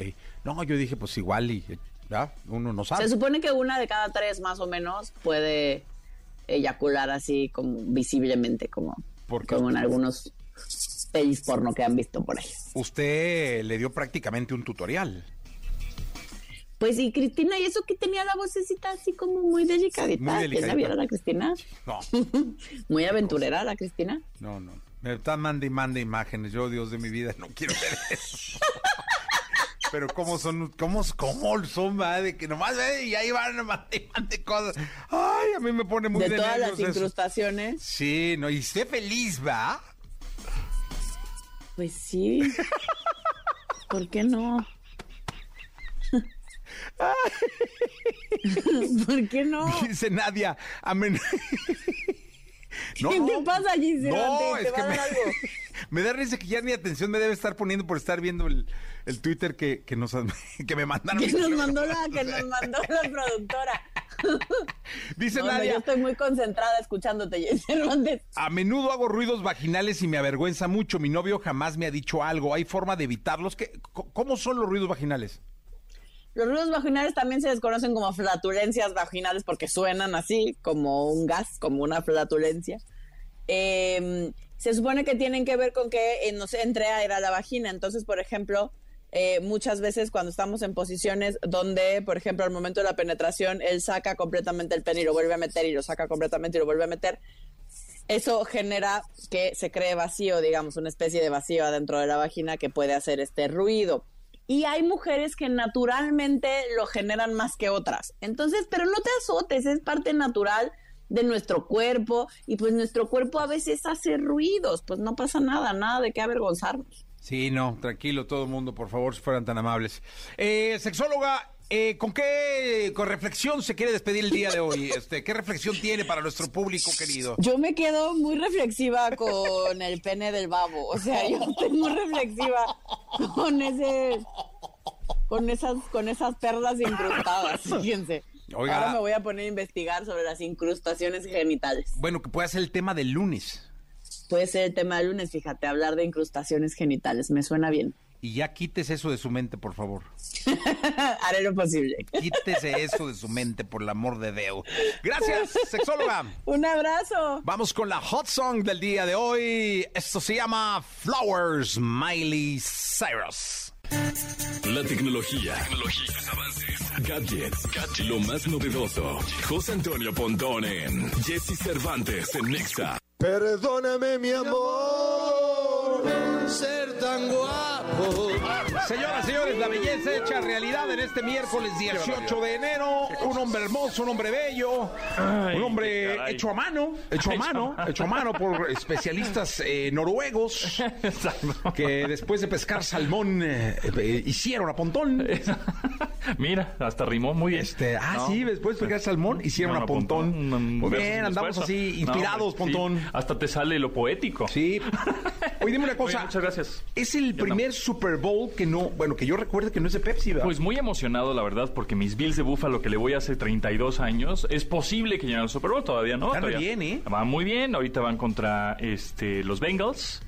No, yo dije, pues igual y ¿ya? uno no sabe. Se supone que una de cada tres más o menos puede eyacular así como visiblemente, como, Porque como en algunos pelis porno que han visto por ahí. Usted le dio prácticamente un tutorial. Pues y Cristina, ¿y eso que tenía la vocecita así como muy delicadita? Muy ¿Quién la delicadita. la Cristina? No, Muy aventurera la Cristina. no, no. Me está mande y mande imágenes. Yo, Dios de mi vida, no quiero ver eso. Pero cómo son, cómo, cómo son, va, de que nomás ve y ahí van mande y mande cosas. Ay, a mí me pone muy de de todas las eso. incrustaciones. Sí, no, y esté feliz, ¿va? Pues sí. ¿Por qué no? ¿Por qué no? Dice Nadia, amen... No, ¿Qué te pasa, Giselle? No, ¿Te es que me, da risa que ya ni atención me debe estar poniendo por estar viendo el, el Twitter que, que, nos, que me mandaron. Que nos mandó la, que nos mandó la productora. Dice No, yo estoy muy concentrada escuchándote, Giselle Hernández. a menudo hago ruidos vaginales y me avergüenza mucho. Mi novio jamás me ha dicho algo. ¿Hay forma de evitarlos? ¿Qué- co- ¿Cómo son los ruidos vaginales? Los ruidos vaginales también se les conocen como flatulencias vaginales porque suenan así, como un gas, como una flatulencia. Eh, se supone que tienen que ver con que eh, nos entre aire a la vagina. Entonces, por ejemplo, eh, muchas veces cuando estamos en posiciones donde, por ejemplo, al momento de la penetración, él saca completamente el pene y lo vuelve a meter y lo saca completamente y lo vuelve a meter, eso genera que se cree vacío, digamos, una especie de vacío adentro de la vagina que puede hacer este ruido. Y hay mujeres que naturalmente lo generan más que otras. Entonces, pero no te azotes, es parte natural de nuestro cuerpo y pues nuestro cuerpo a veces hace ruidos, pues no pasa nada, nada de qué avergonzarnos. Sí, no, tranquilo todo el mundo, por favor, si fueran tan amables. Eh, sexóloga, eh, ¿con qué con reflexión se quiere despedir el día de hoy? Este, ¿Qué reflexión tiene para nuestro público querido? Yo me quedo muy reflexiva con el pene del babo, o sea, yo estoy muy reflexiva con ese con esas con esas perlas incrustadas, fíjense. Oiga. Ahora me voy a poner a investigar sobre las incrustaciones genitales. Bueno, que puede ser el tema del lunes. Puede ser el tema del lunes, fíjate, hablar de incrustaciones genitales, me suena bien. Y ya quites eso de su mente, por favor. Haré lo posible. Quítese eso de su mente, por el amor de Dios. Gracias, sexóloga. Un abrazo. Vamos con la hot song del día de hoy. Esto se llama Flowers, Miley Cyrus. La tecnología, tecnologías, avances, gadgets, gadgets, lo más novedoso. José Antonio Pontón en Jesse Cervantes en Nexa. Perdóname, mi amor, ser tan guapo. Señoras y señores, la belleza hecha realidad en este miércoles 18 de enero. Un hombre hermoso, un hombre bello, un hombre hecho a mano, hecho a mano, hecho a mano por especialistas eh, noruegos que después de pescar salmón eh, eh, hicieron a pontón. Mira, hasta rimó muy bien. Este, ah, No. sí, después de pescar salmón hicieron No, a pontón. Muy bien, andamos así, No, inspirados, sí. pontón. Hasta te sale lo poético. Sí. Oye, dime una cosa. Oye, gracias. Es el primer Super Bowl que no, bueno, que yo recuerde que no es de Pepsi, ¿verdad? Pues muy emocionado, la verdad, porque mis Bills de Búfalo que le voy hace 32 años, es posible que lleguen al Super Bowl, todavía no. Todavía. bien, ¿eh? Van muy bien, ahorita van contra este, los Bengals.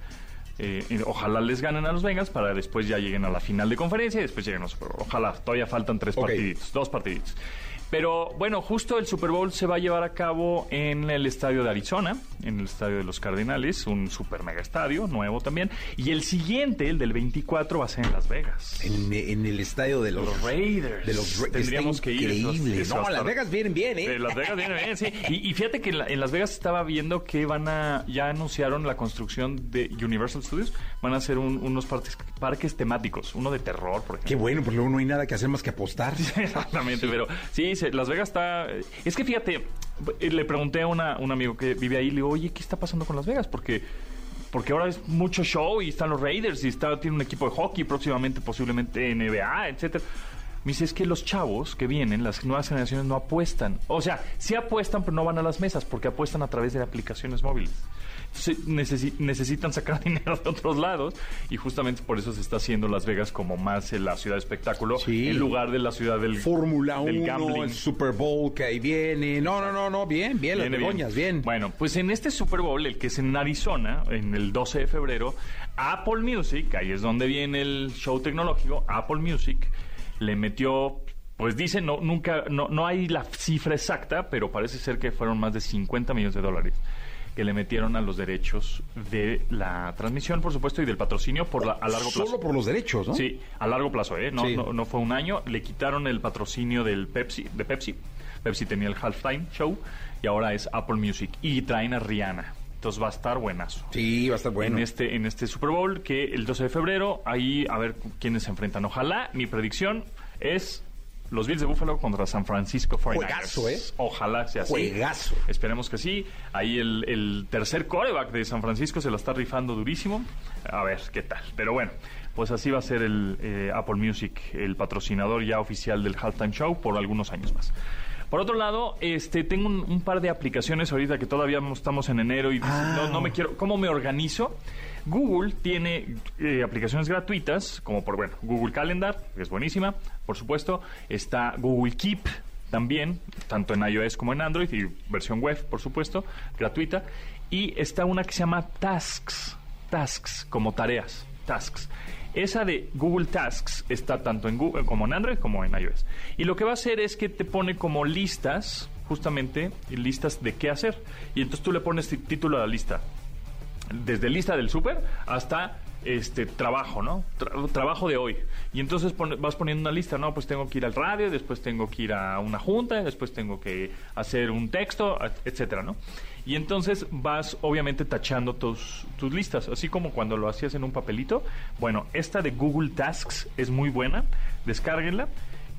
Eh, eh, ojalá les ganen a los Bengals para después ya lleguen a la final de conferencia y después lleguen al Super Bowl. Ojalá, todavía faltan tres partiditos, dos partiditos. Pero bueno, justo el Super Bowl se va a llevar a cabo en el estadio de Arizona, en el estadio de los Cardenales, un super mega estadio, nuevo también. Y el siguiente, el del 24, va a ser en Las Vegas. En, en el estadio de los, Los Raiders. De los Ra- Tendríamos que ir. Increíble. no, Las Vegas vienen bien, ¿eh? Las Vegas viene bien, sí. Y, y fíjate que en, la- en Las Vegas estaba viendo que van a, ya anunciaron la construcción de Universal Studios. Van a hacer un- unos parques, parques temáticos, uno de terror, por ejemplo. Qué bueno, porque luego no hay nada que hacer más que apostar. Exactamente, pero sí, se- Las Vegas está... Es que fíjate, eh, le pregunté a una- un amigo que vive ahí, le digo, oye, ¿qué está pasando con Las Vegas? Porque... Porque ahora es mucho show y están los Raiders y está, tiene un equipo de hockey, próximamente posiblemente NBA, etcétera. Me dice, es que los chavos que vienen, las nuevas generaciones no apuestan. O sea, sí apuestan, pero no van a las mesas porque apuestan a través de aplicaciones móviles. Necesi- necesitan sacar dinero de otros lados y justamente por eso se está haciendo Las Vegas como más eh, la ciudad de espectáculo Sí. en lugar de la ciudad del Fórmula del 1, gambling. el Super Bowl que ahí viene. No, no, no, no, bien, bien, las Viene begoñas, bien. Bueno, pues en este Super Bowl, el que es en Arizona, en el 12 de febrero, Apple Music, ahí es donde viene el show tecnológico, Apple Music le metió, pues dice, no, nunca, no, no hay la cifra exacta, pero parece ser que fueron más de 50 millones de dólares que le metieron a los derechos de la transmisión, por supuesto, y del patrocinio por la, a largo plazo. Solo por los derechos, ¿no? Sí, a largo plazo, ¿eh? No, Sí. no, no fue un año. Le quitaron el patrocinio del Pepsi, de Pepsi. Pepsi tenía el halftime show y ahora es Apple Music. Y traen a Rihanna. Entonces va a estar buenazo. Sí, va a estar bueno. En este, en este Super Bowl, que el 12 de febrero, ahí a ver quiénes se enfrentan. Ojalá, mi predicción es los Bills de Buffalo contra San Francisco 49ers. Juegazo, ¿eh? Ojalá sea así. Juegazo. Esperemos que sí. Ahí el, el tercer coreback de San Francisco se la está rifando durísimo. A ver qué tal. Pero bueno, pues así va a ser el eh, Apple Music, el patrocinador ya oficial del Halftime Show por algunos años más. Por otro lado, este, tengo un, un par de aplicaciones ahorita que todavía estamos en enero y Ah. no, no me quiero. ¿Cómo me organizo? Google tiene eh, aplicaciones gratuitas, como por, bueno, Google Calendar, que es buenísima, por supuesto. Está Google Keep, también, tanto en iOS como en Android, y versión web, por supuesto, gratuita. Y está una que se llama Tasks, Tasks, como tareas, Tasks. Esa de Google Tasks está tanto en Google como en Android como en iOS. Y lo que va a hacer es que te pone como listas, justamente, listas de qué hacer. Y entonces tú le pones título a la lista desde lista del súper hasta este trabajo, ¿no? Tra- trabajo de hoy. Y entonces pone- vas poniendo una lista, ¿no? Pues tengo que ir al radio, después tengo que ir a una junta, después tengo que hacer un texto, etcétera, ¿no? Y entonces vas obviamente tachando tus, tus listas, así como cuando lo hacías en un papelito. Bueno, esta de Google Tasks es muy buena, descárguenla.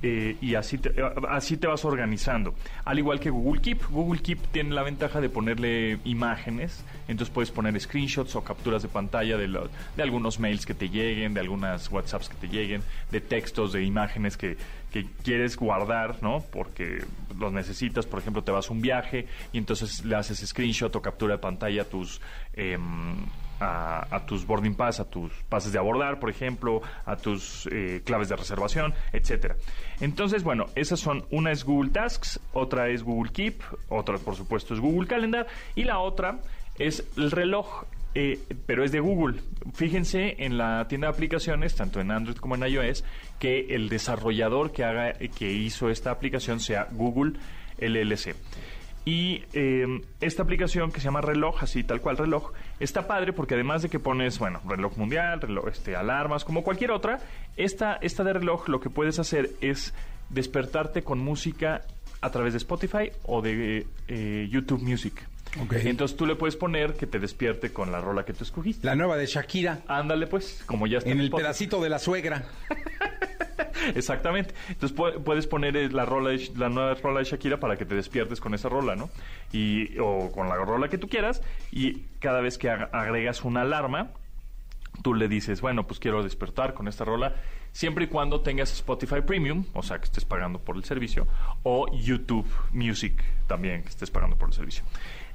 Eh, y así te, así te vas organizando. Al igual que Google Keep. Google Keep tiene la ventaja de ponerle imágenes. Entonces puedes poner screenshots o capturas de pantalla de, de algunos mails que te lleguen, de algunas WhatsApps que te lleguen, de textos, de imágenes que, que quieres guardar, ¿no? Porque los necesitas. Por ejemplo, te vas a un viaje y entonces le haces screenshot o captura de pantalla a tus... em, a, tus boarding pass, a tus pases de abordar, por ejemplo, a tus eh, claves de reservación, etcétera. Entonces, bueno, esas son, una es Google Tasks, otra es Google Keep, otra, por supuesto, es Google Calendar, y la otra es el reloj. eh, pero es de Google. Fíjense en la tienda de aplicaciones, tanto en Android como en iOS, que el desarrollador que haga, que hizo esta aplicación sea Google LLC. Y eh, esta aplicación que se llama reloj, así tal cual reloj, está padre porque además de que pones, bueno, reloj mundial, reloj, este, alarmas, como cualquier otra, esta, esta de reloj lo que puedes hacer es despertarte con música a través de Spotify o de eh, YouTube Music. Entonces tú le puedes poner que te despierte con la rola que tú escogiste. La nueva de Shakira. Ándale pues, como ya está En el pedacito de la suegra. Exactamente. Entonces pu- puedes poner eh, la rola de la nueva rola de Shakira para que te despiertes con esa rola, ¿no? Y o con la rola que tú quieras y cada vez que ag- agregas una alarma tú le dices, bueno, pues quiero despertar con esta rola, siempre y cuando tengas Spotify Premium, o sea, que estés pagando por el servicio, o YouTube Music también, que estés pagando por el servicio.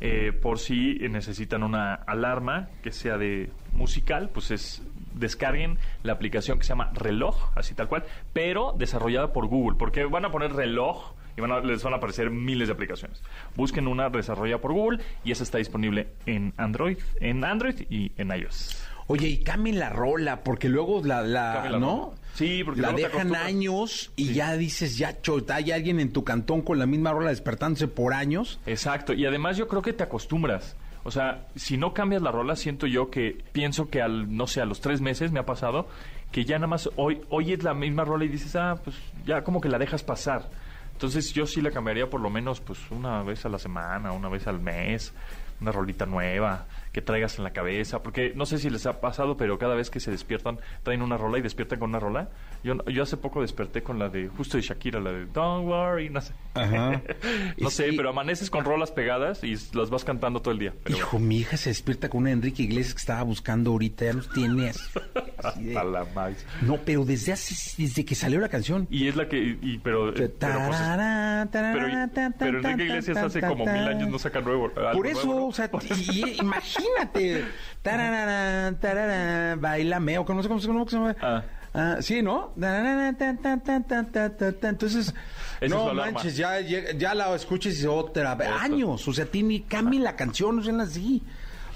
Eh, por si necesitan una alarma que sea de musical, pues es descarguen la aplicación que se llama Reloj, así tal cual, pero desarrollada por Google, porque van a poner reloj y van a- les van a aparecer miles de aplicaciones. Busquen una desarrollada por Google y esa está disponible en Android, en Android y en iOS. Oye, y cambien la rola, porque luego la, la Cambien la ¿no? rola. Sí, porque la dejan años y ya dices, ya chota, hay alguien en tu cantón con la misma rola despertándose por años. Exacto, y además yo creo que te acostumbras. O sea, si no cambias la rola, siento yo que pienso que al, no sé, a los tres meses me ha pasado que ya nada más hoy oyes la misma rola y dices, ah, pues ya como que la dejas pasar. Entonces yo sí la cambiaría por lo menos pues una vez a la semana, una vez al mes, una rolita nueva que traigas en la cabeza, porque no sé si les ha pasado, pero cada vez que se despiertan traen una rola y despiertan con una rola. Yo, yo hace poco desperté con la de justo de Shakira, la de Don't worry, no sé. Ajá. no Y sé, sí. pero amaneces con rolas pegadas y las vas cantando todo el día. Pero Hijo, mi hija se despierta con una Enrique Iglesias que estaba buscando ahorita, ya los tiene así. así de- A la más. No, pero desde hace, desde que salió la canción. Y es la que, y, pero, pero, Tarara, Enrique Iglesias hace como mil años no saca nuevo. Por eso, nuevo, ¿no? o sea, y- imagínate. Tararara, tarara, bailame, o no sé cómo se cómo se llama. Ah. Ah, sí, ¿no? Tararara. Entonces, no manches, ya, ya la escuches otra vez. Años, o sea, tiene, cambien la canción, no sean así.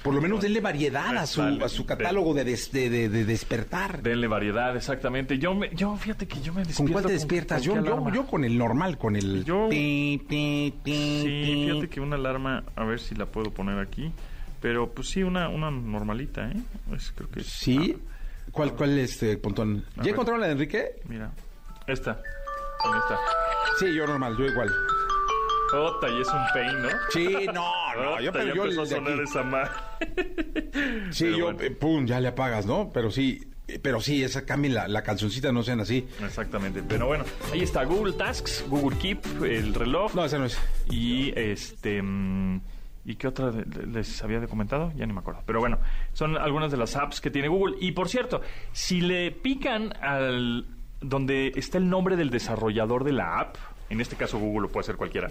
Por lo menos denle variedad a su, a su catálogo de, des- de, de- de despertar. Denle variedad, exactamente. Yo, me, yo fíjate que yo me ¿Con despierto. cuál te despiertas? con Yo, yo, yo con el normal, con el... Yo- ti, ti, ti, Sí, fíjate que una alarma, a ver si la puedo poner aquí. Pero pues sí, una, una normalita, ¿eh? Es, creo que es- ¿Sí? ¿Cuál, cuál este, Pontón? ¿Ya encontraron la de Enrique? mira, esta. Esta. Sí, yo normal, yo igual. Ota, y es un pain, ¿no? Sí, no, no, yo, Ota, pero ya yo empezó a sonar aquí. esa ma- Sí, Pero yo, bueno. pum, ya le apagas, ¿no? Pero sí, pero sí, esa cambien la, la cancioncita, no sean así. Exactamente. Pero bueno, ahí está Google Tasks, Google Keep, el reloj. No, esa no es. Y este. mm, ¿Y qué otra les había comentado? Ya ni me acuerdo. Pero bueno, son algunas de las apps que tiene Google. Y por cierto, si le pican al. donde está el nombre del desarrollador de la app, en este caso Google o puede ser cualquiera,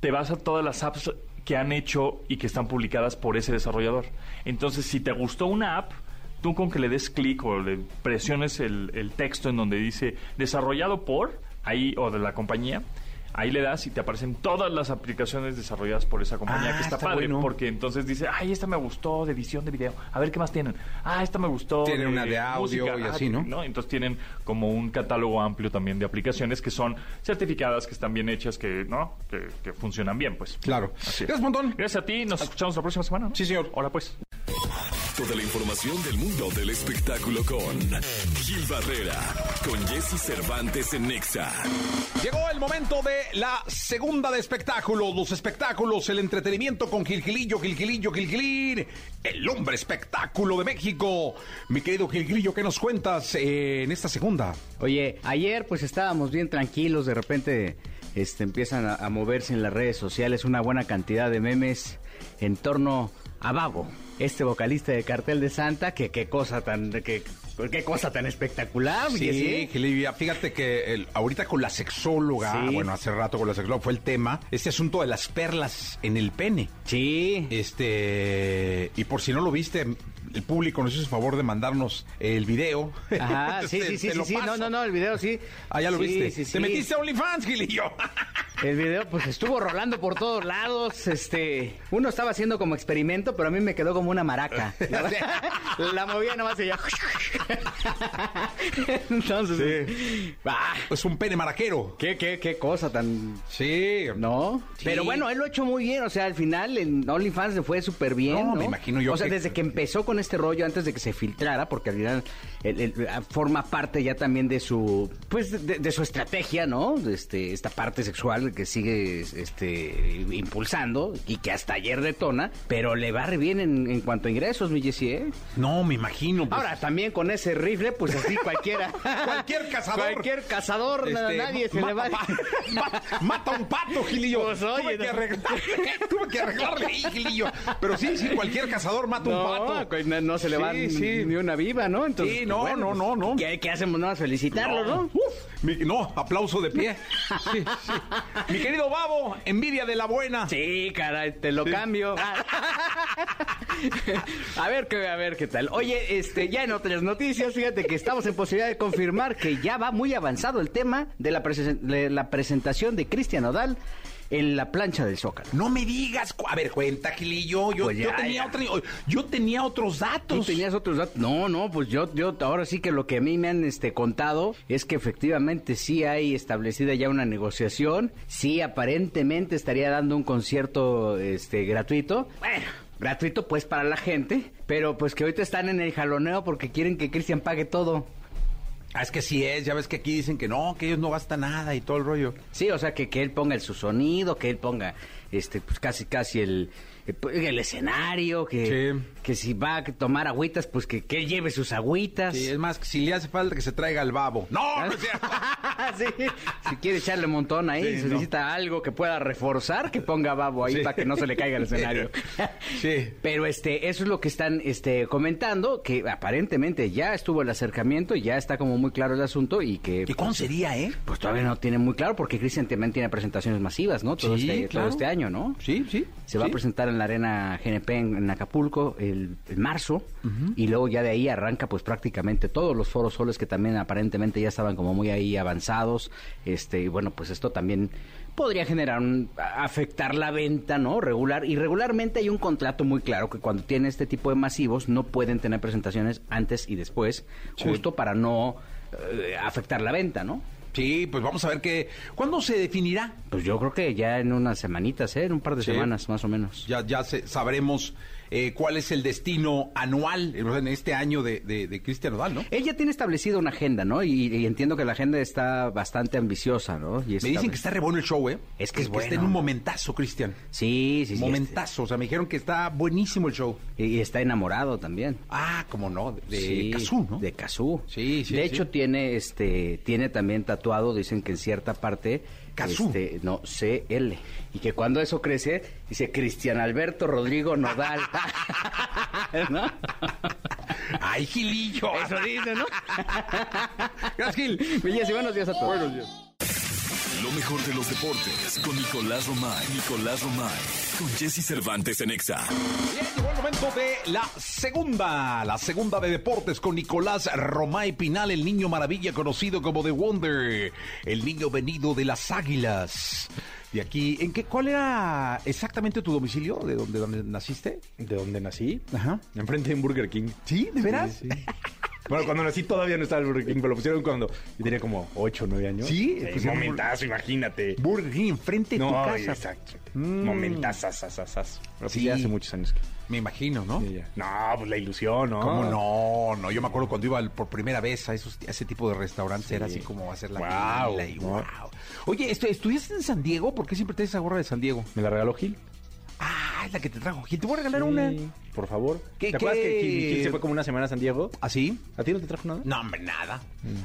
te vas a todas las apps que han hecho y que están publicadas por ese desarrollador. Entonces, si te gustó una app, tú con que le des clic o le presiones el, el texto en donde dice desarrollado por, ahí, o de la compañía, ahí le das y te aparecen todas las aplicaciones desarrolladas por esa compañía, Ah, que está, está padre, bueno. porque entonces dice, ay, esta me gustó de edición de video, a ver qué más tienen. Ah, esta me gustó. Tienen una de audio y Ah, así, ¿no? Entonces tienen como un catálogo amplio también de aplicaciones que son certificadas, que están bien hechas, que no, que, que funcionan bien, pues. Claro. Gracias, Pontón. Gracias a ti, nos escuchamos la próxima semana. ¿no? Sí, señor. Hola, pues. de la información del mundo del espectáculo con Gil Barrera, con Jesse Cervantes en Nexa. Llegó el momento de la segunda de espectáculos, los espectáculos, el entretenimiento con Gilgilillo, Gilgilillo, Gilgilín, el hombre espectáculo de México. Mi querido Gilgilillo, ¿qué nos cuentas eh, en esta segunda? Oye, ayer pues estábamos bien tranquilos, de repente este, empiezan a, a moverse en las redes sociales una buena cantidad de memes en torno a Babo, este vocalista de Cartel de Santa, que qué cosa tan, que, qué cosa tan espectacular. Sí, Jessy. Gilivia, fíjate que el- ahorita con la sexóloga, Sí. bueno, hace rato con la sexóloga fue el tema, este asunto de las perlas en el pene. Sí. Este, y por si no lo viste, el público nos hizo el favor de mandarnos el video. Ajá, sí, sí, sí, te sí, lo sí, paso. no, no, no, el video sí. Ah, ya lo Sí, viste. sí, sí. Te metiste a OnlyFans, Gilillo. El video pues estuvo rolando por todos lados, este, uno estaba haciendo como experimento, pero a mí me quedó como una maraca. La, la movía nomás y ya. Entonces, ah, Es un pene maraquero. qué, qué, qué cosa tan Sí. ¿No? Sí. Pero bueno, él lo ha hecho muy bien. O sea, al final en OnlyFans le fue súper bien. No, No, me imagino yo O sea, que- desde que empezó con este rollo, antes de que se filtrara, porque al final ah, forma parte ya también de su pues de, de su estrategia, ¿no? Este, esta parte sexual que sigue este impulsando y que hasta ayer detona, pero le va re bien en, en cuanto a ingresos, mi Jessy, ¿eh? No, me imagino. pues, Ahora, también con ese rifle, pues así cualquiera. Cualquier cazador. Cualquier cazador, Este, nadie se le va. ma- ma- mata un pato, Gilillo. Pues, oye, tuve, que arreglarle, tuve que arreglarle ahí, Gilillo. Pero sí, sí, cualquier cazador mata un pato. Pues, No, no se le va ni- sí. ni una viva, ¿no? Entonces, Sí, no, no, no, no. ¿Qué, qué hacemos? No, felicitarlo, ¿no? Uf, mi- no, aplauso de pie. Sí. Mi querido Babo, envidia de la buena. Sí, caray, te lo cambio. a ver qué, a ver qué tal. Oye, este, ya en otras noticias, fíjate que estamos en posibilidad de confirmar que ya va muy avanzado el tema de la, presen- de la presentación de Cristian Odal en la plancha del Zócalo. No me digas. A ver, cuenta, Gilillo. Yo, Pues yo ya, tenía ya. otro- yo tenía otros ¿Tú datos. tenías otros datos? No, no, pues yo, yo ahora sí que lo que a mí me han este, contado es que efectivamente sí hay establecida ya una negociación, sí aparentemente estaría dando un concierto este, gratuito. Bueno, gratuito pues para la gente, pero pues que ahorita están en el jaloneo porque quieren que Cristian pague todo. Ah, es que sí es. Ya ves que aquí dicen que no, que ellos no gastan nada y todo el rollo. Sí, o sea, que, que él ponga el su sonido, que él ponga este pues casi casi el, el, escenario, que, Sí. que si va a tomar agüitas, pues que, que lleve sus agüitas. Sí, es más, si le hace falta que se traiga el babo. No, no es cierto. sí, si quiere echarle un montón ahí, Sí, no. necesita algo que pueda reforzar, que ponga babo ahí para que no se le caiga el escenario. Sí. Pero este, eso es lo que están este, comentando, que aparentemente ya estuvo el acercamiento, ya está como muy claro el asunto y que... ¿Y cuándo sería, eh? Pues todavía no tiene muy claro porque Cristian también tiene presentaciones masivas, ¿no? Todo, este, claro. todo este año, ¿no? Sí, sí. Se va a presentar en la arena GNP en, en Acapulco el, el marzo y luego ya de ahí arranca pues prácticamente todos los foros soles que también aparentemente ya estaban como muy ahí avanzados. Este, y bueno, pues esto también podría generar un, afectar la venta, ¿no? Regular y regularmente hay un contrato muy claro que cuando tiene este tipo de masivos no pueden tener presentaciones antes y después, Sí. justo para no eh, afectar la venta, ¿no? Sí, pues vamos a ver qué. ¿Cuándo se definirá? Pues yo creo que ya en unas semanitas, ¿eh? En un par de Sí. semanas más o menos. Ya, ya se- sabremos eh, cuál es el destino anual en este año de, de, de Cristian Odal, ¿no? Él ya tiene establecida una agenda, ¿no? Y, y entiendo que la agenda está bastante ambiciosa, ¿no? Y Me dicen que está re bueno el show, ¿eh? Es que es está en bueno. un momentazo, Cristian. Sí, sí, sí. Momentazo. O sea, me dijeron que está buenísimo el show. este- y está enamorado también. Ah, cómo no, de Sí, Cazú, ¿no? De Cazú. Sí, sí, De sí. hecho, tiene este, tiene también tatuado, dicen que en cierta parte. Cazú. Este, no, CL. Y que cuando eso crece, dice Cristian Alberto Rodrigo Nodal. ¿No? Ay, Gilillo. Eso dice, ¿no? Gracias, Gil. Buenos días a todos. Buenos días. Lo mejor de los deportes con Nicolás Romay. Nicolás Romay. Con Jesse Cervantes en Exa. Bien, llegó el momento de la segunda, la segunda de deportes con Nicolás Romay Pinal, el niño maravilla conocido como The Wonder, el niño venido de las águilas. De aquí, ¿en qué, cuál era exactamente tu domicilio? ¿De donde, donde naciste? ¿De dónde nací? Ajá. Enfrente de un Burger King. ¿Sí? ¿De veras? Sí, sí. Bueno, cuando nací todavía no estaba el Burger King, pero lo pusieron cuando yo tenía como 8 o 9 años. ¿Sí? Eh, Pusieron momentazo, imagínate. Burger King enfrente de no, tu casa. exacto. Mm. Momentazazazazas. Pero sí. Sí. hace muchos años que... Me imagino, ¿no? Sí, ya. No, pues la ilusión, ¿no? ¿Cómo no? No, yo me acuerdo cuando iba por primera vez a, esos, a ese tipo de restaurantes, era así como hacer la fila y wow. Oye, ¿estu- ¿estudiaste en San Diego? ¿Por qué siempre traes esa gorra de San Diego? Me la regaló Gil. Ah, es la que te trajo Gil. Te voy a regalar Sí, una. Por favor. ¿Qué- ¿Te acuerdas qué? que se fue como una semana a San Diego? ¿Así? ¿A ti no te trajo nada? No, hombre, nada.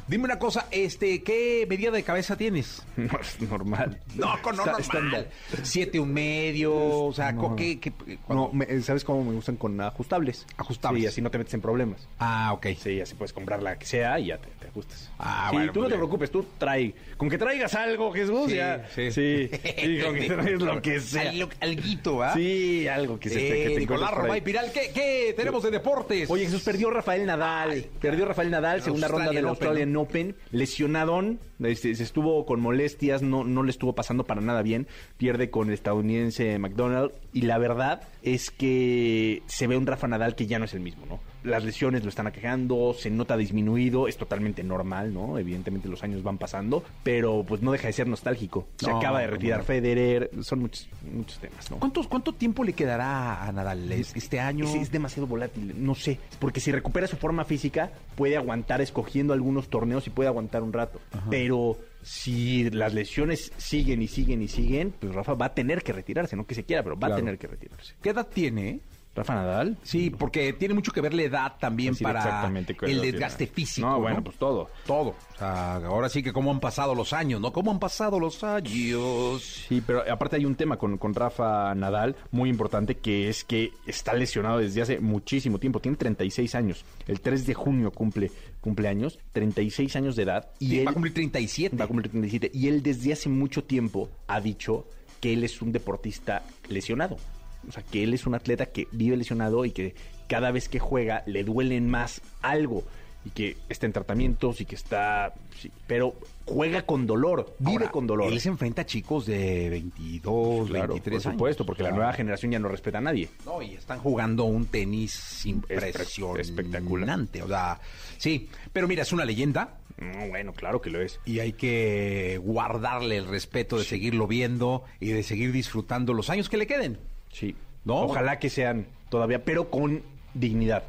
Dime una cosa, este, ¿qué medida de cabeza tienes? No, es normal. No, con no, Está- normal. estándar. Siete, un medio, o sea, No. ¿qué, qué, No, me- ¿sabes cómo me gustan con ajustables? Ajustables. Sí, así no te metes en problemas. Ah, ok. Sí, así puedes comprar la que sea y ya te, te ajustas. Ah, sí, bueno, tú muy no te bien. preocupes, tú trae. Con que traigas algo, Jesús, Sí, ya. sí. Sí, sí, con que traigas lo que sea. Alguito, ¿va? Sí, algo que se te, que te Nicolás Romay. Piral, ¿qué, ¿qué tenemos de deportes? Oye, Jesús, perdió Rafael Nadal. perdió Rafael Nadal, segunda ronda del Australian Australian Open. Lesionadón, este, se estuvo con molestias, no, no le estuvo pasando para nada bien. Pierde con el estadounidense McDonald. Y la verdad es que se ve un Rafa Nadal que ya no es el mismo, ¿no? Las lesiones lo están aquejando, se nota disminuido, es totalmente normal, ¿no? Evidentemente los años van pasando, pero pues no deja de ser nostálgico. Se No, acaba de retirar no. Federer, son muchos, muchos temas, ¿no? ¿Cuántos, ¿Cuánto tiempo le quedará a Nadal ¿Es- este año? Es, es demasiado volátil, no sé. Porque si recupera su forma física, puede aguantar escogiendo algunos torneos y puede aguantar un rato. Pero si las lesiones siguen y siguen y siguen, pues Rafa va a tener que retirarse, no que se quiera, pero va Claro. a tener que retirarse. ¿Qué edad tiene? Rafa Nadal. Sí, porque tiene mucho que ver la edad también Decir para el desgaste tiene. físico. No, bueno, pues todo. todo. O sea, ahora sí que cómo han pasado los años, ¿no? ¿Cómo han pasado los años? Sí, pero aparte hay un tema con, con Rafa Nadal muy importante que es que está lesionado desde hace muchísimo tiempo. Tiene 36 años. El 3 de junio cumple cumpleaños, 36 años de edad. Y Sí, él va a cumplir 37. Va a cumplir 37. Y él desde hace mucho tiempo ha dicho que él es un deportista lesionado. O sea, que él es un atleta que vive lesionado y que cada vez que juega le duelen más algo. Y que está en tratamientos y que está... sí, pero juega con dolor, vive Ahora, con dolor. Él se enfrenta a chicos de 22, Claro, 23 por supuesto, años. porque la nueva generación ya no respeta a nadie. No, y están jugando un tenis impresionante. espectacular. O sea, sí, pero mira, es una leyenda No, bueno, claro que lo es. y hay que guardarle el respeto de seguirlo viendo y de seguir disfrutando los años que le queden. Sí. ¿No? Ojalá que sean todavía, pero con dignidad.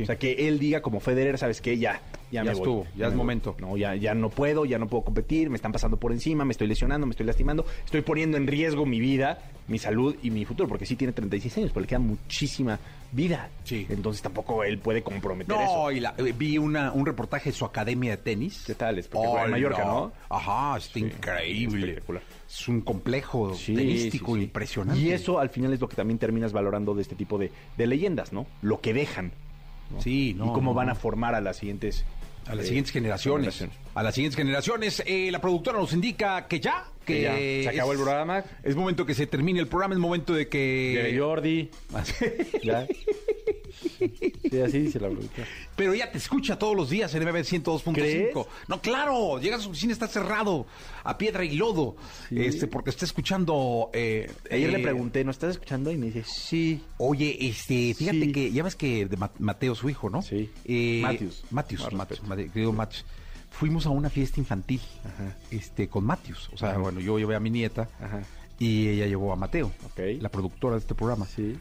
O sea, que él diga como Federer, ¿sabes qué? Ya, ya, Ya me estuvo, voy. ya es voy. momento. No, ya, ya no puedo, ya no puedo competir, me están pasando por encima, me estoy lesionando, me estoy lastimando, estoy poniendo en riesgo mi vida, mi salud y mi futuro, porque sí tiene 36 años, pero le queda muchísima vida. Sí. Entonces tampoco él puede comprometer No, eso. y la- eh, vi una, un reportaje de su academia de tenis. ¿Qué tal? Es porque juega en Mallorca, ¿no? Ajá, está increíble. espectacular. Es un complejo Sí, tenístico sí. impresionante. Y eso al final es lo que también terminas valorando de este tipo de, de leyendas, ¿no? Lo que dejan. ¿No? Sí, no, Y cómo no, van a formar a las siguientes... A las eh, siguientes generaciones. generaciones. A las siguientes generaciones. Eh, la productora nos indica que ya. Que, Que ya. Se acabó es- el programa. Es momento que se termine el programa. Es momento de que. De Jordi. ya. Sí, así dice la productora. Pero ya te escucha todos los días en MB 102.5. ¿Crees? No, claro. Llegas a su oficina, está cerrado. A piedra y lodo. Este, porque está escuchando. eh, Ayer eh, le pregunté, ¿no estás escuchando? Y me dice, sí. Oye, este, fíjate Sí. que ya ves que de Ma- Mateo, su hijo, ¿no? Sí. Eh, Más Matthews, respeto. Mate- querido Matthews. Fuimos a una fiesta infantil este, con Matthews. O sea, bueno, yo llevé a mi nieta Ajá. y ella llevó a Mateo, la productora de este programa. Sí.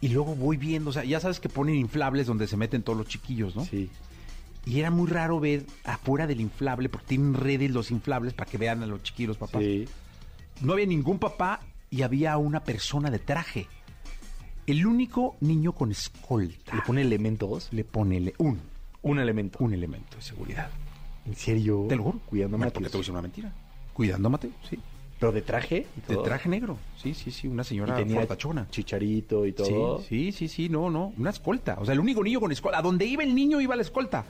Y luego voy viendo, o sea, ya sabes que ponen inflables donde se meten todos los chiquillos, ¿no? Sí. Y era muy raro ver afuera del inflable, porque tienen redes los inflables para que vean a los chiquillos, papás. Sí. No había ningún papá y había una persona de traje. El único niño con escolta. ¿Le pone elementos? Le pone le- un, Un elemento. un elemento de seguridad. ¿En serio? Te lo juro. Cuidando a Matthews. porque te voy a decir una mentira. Cuidando a Mateo, sí. ¿Pero de traje? y De traje negro. Sí, sí, sí. Una Y señora tenía fortachona. chicharito y todo. Sí, sí, sí, sí, no, no. Una escolta. O sea, el único niño con escolta. A donde iba el niño iba la escolta.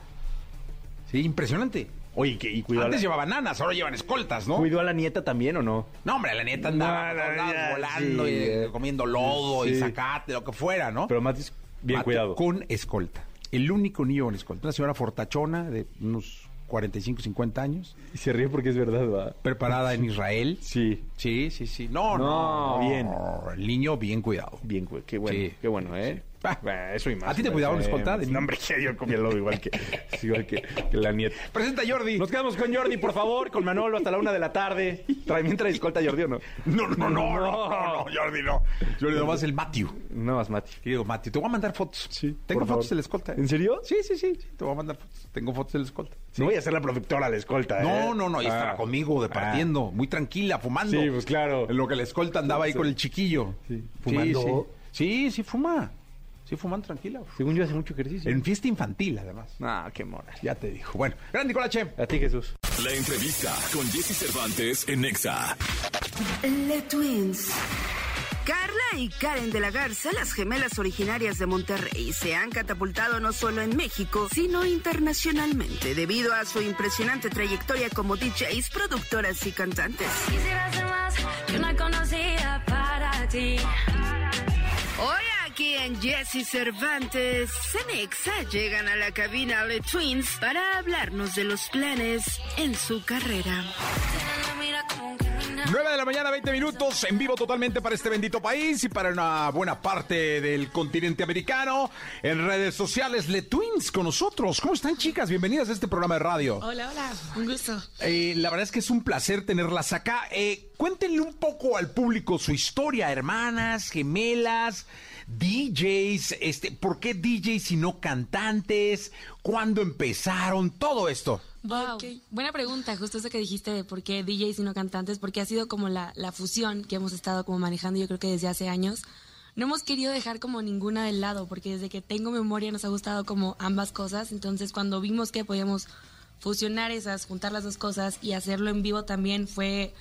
Sí, impresionante. Oye, ¿y, y cuidó, a Antes la, llevaban nanas, ahora llevan escoltas, ¿no? cuidó a la nieta también o no? No, hombre, la neta andaba No, ya, volando sí, y eh. comiendo lodo y zacate, lo que fuera, ¿no? Pero Matis, bien cuidado. Con escolta. El único niño con escolta. Una señora fortachona de unos 45, 50 años, Y se ríe porque es verdad, va. preparada en Israel. Sí. Sí, sí, sí. No, no. No, bien. El niño bien cuidado. Bien, qué bueno, Sí. qué bueno, ¿eh? Ah, eso y más. ¿A ti te cuidaba una escolta? No, hombre, que yo comía el lobo igual que, igual que, que la nieta. Presenta Jordi. Nos quedamos con Jordi, por favor, con Manolo hasta la una de la tarde. También trae escolta Jordi, ¿o no? No, no, no, no, no, no, Jordi, no. Jordi, nomás el Matthew. No más, Mati. Querido Matthew, te voy a mandar fotos. Sí, Tengo fotos favor. de la escolta. ¿En serio? Sí, sí, sí, sí, Te voy a mandar fotos. Tengo fotos de la escolta. No voy a ser la productora la escolta, ¿eh? No, no, no, ella estaba Ah. conmigo departiendo, muy tranquila, fumando. Sí, pues claro. En lo que la escolta andaba ahí con el chiquillo. Sí. Fumando. Sí, sí, fuma. Sí, fumando tranquila. Según yo hace mucho ejercicio. En fiesta infantil, además. Ah, qué mora. Ya te dijo. Bueno, gran Nicolache. A ti, Jesús. La entrevista con Jesse Cervantes en Nexa. Le Twins. Carla y Karen de la Garza, las gemelas originarias de Monterrey, se han catapultado no solo en México, sino internacionalmente, debido a su impresionante trayectoria como DJs, productoras y cantantes. Quisiera ser más que una conocida para ti. Aquí en Jesse Cervantes, Cenexa llegan a la cabina Le Twins para hablarnos de los planes en su carrera. Mira como un criminal. 9 de la mañana, 20 minutos, en vivo totalmente para este bendito país y para una buena parte del continente americano. En redes sociales, Le Twins con nosotros. ¿Cómo están, chicas? Bienvenidas a este programa de radio. Hola, hola, un gusto. Eh, la verdad es que es un placer tenerlas acá. Eh, cuéntenle un poco al público su historia, hermanas, gemelas, DJs, este, ¿por qué DJs y no cantantes? ¿Cuándo empezaron? Todo esto. Wow. Buena pregunta, justo eso que dijiste de por qué DJs y no cantantes, porque ha sido como la, la fusión que hemos estado como manejando yo creo que desde hace años. No hemos querido dejar como ninguna del lado, porque desde que tengo memoria nos ha gustado como ambas cosas, entonces cuando vimos que podíamos fusionar esas, juntar las dos cosas y hacerlo en vivo también fue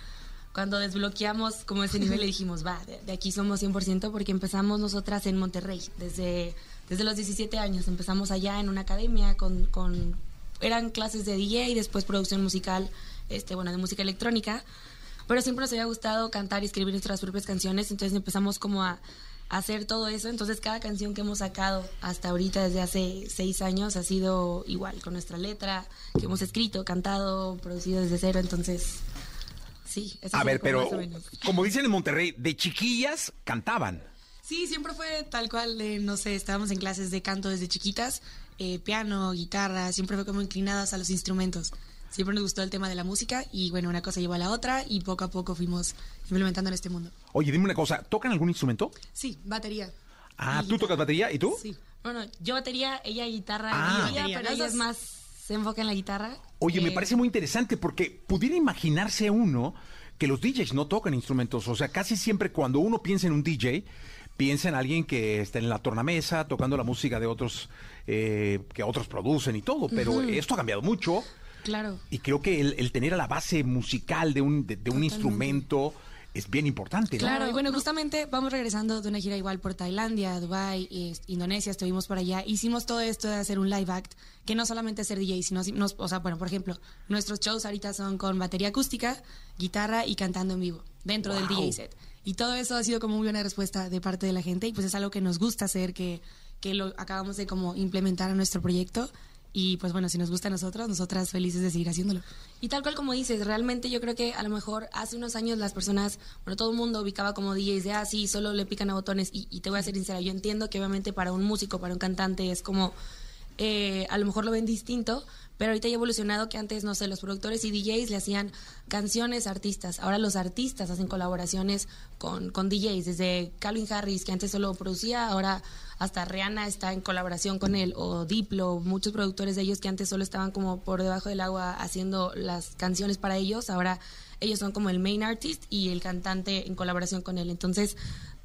cuando desbloqueamos como ese nivel y dijimos, va, de, de aquí somos 100% porque empezamos nosotras en Monterrey desde, desde los 17 años. Empezamos allá en una academia con, con eran clases de DJ y después producción musical, este, bueno, de música electrónica. Pero siempre nos había gustado cantar y escribir nuestras propias canciones, entonces empezamos como a, a hacer todo eso. Entonces cada canción que hemos sacado hasta ahorita, desde hace seis años, ha sido igual, con nuestra letra, que hemos escrito, cantado, producido desde cero. Entonces, sí. eso A ver, pero más o menos. como dicen en Monterrey, de chiquillas cantaban. Sí, siempre fue tal cual, de, no sé, estábamos en clases de canto desde chiquitas, eh, piano, guitarra, siempre fue como inclinadas a los instrumentos. Siempre nos gustó el tema de la música y bueno, una cosa llevó a la otra y poco a poco fuimos implementando en este mundo. Oye, dime una cosa, ¿tocan algún instrumento? Sí, batería. Ah, ¿tú tocas batería? ¿Y tú? Sí. Bueno, yo batería, ella guitarra, Ah. y ella, Batería, pero ella es dos. más, se enfoca en la guitarra. Oye, me Eh, parece muy interesante porque pudiera imaginarse uno que los DJs no tocan instrumentos. O sea, casi siempre cuando uno piensa en un DJ, piensa en alguien que está en la tornamesa tocando la música de otros eh, que otros producen y todo. Pero esto ha cambiado mucho Claro. y creo que el, el tener a la base musical de un, de, de un instrumento es bien importante. ¿no? Claro, y bueno, justamente vamos regresando de una gira igual por Tailandia, Dubai, Indonesia, estuvimos por allá. Hicimos todo esto de hacer un live act, que no solamente es ser DJ, sino, nos- o sea, bueno, por ejemplo, nuestros shows ahorita son con batería acústica, guitarra y cantando en vivo, dentro del Wow. DJ set. Y todo eso ha sido como muy buena respuesta de parte de la gente y pues es algo que nos gusta hacer, que, que lo acabamos de como implementar a nuestro proyecto. Y pues bueno, si nos gusta a nosotros, nosotras felices de seguir haciéndolo. Y tal cual como dices, realmente yo creo que a lo mejor hace unos años las personas, bueno, todo el mundo ubicaba como DJs de, ah, sí, solo le pican a botones. Y, y te voy a ser sincera, yo entiendo que obviamente para un músico, para un cantante es como, eh, a lo mejor lo ven distinto, pero ahorita ya ha evolucionado que antes, no sé, los productores y DJs le hacían canciones a artistas. Ahora los artistas hacen colaboraciones con, con DJs, desde Calvin Harris, que antes solo producía, ahora hasta Rihanna está en colaboración con él, o Diplo, muchos productores de ellos que antes solo estaban como por debajo del agua haciendo las canciones para ellos, ahora ellos son como el main artist y el cantante en colaboración con él. Entonces,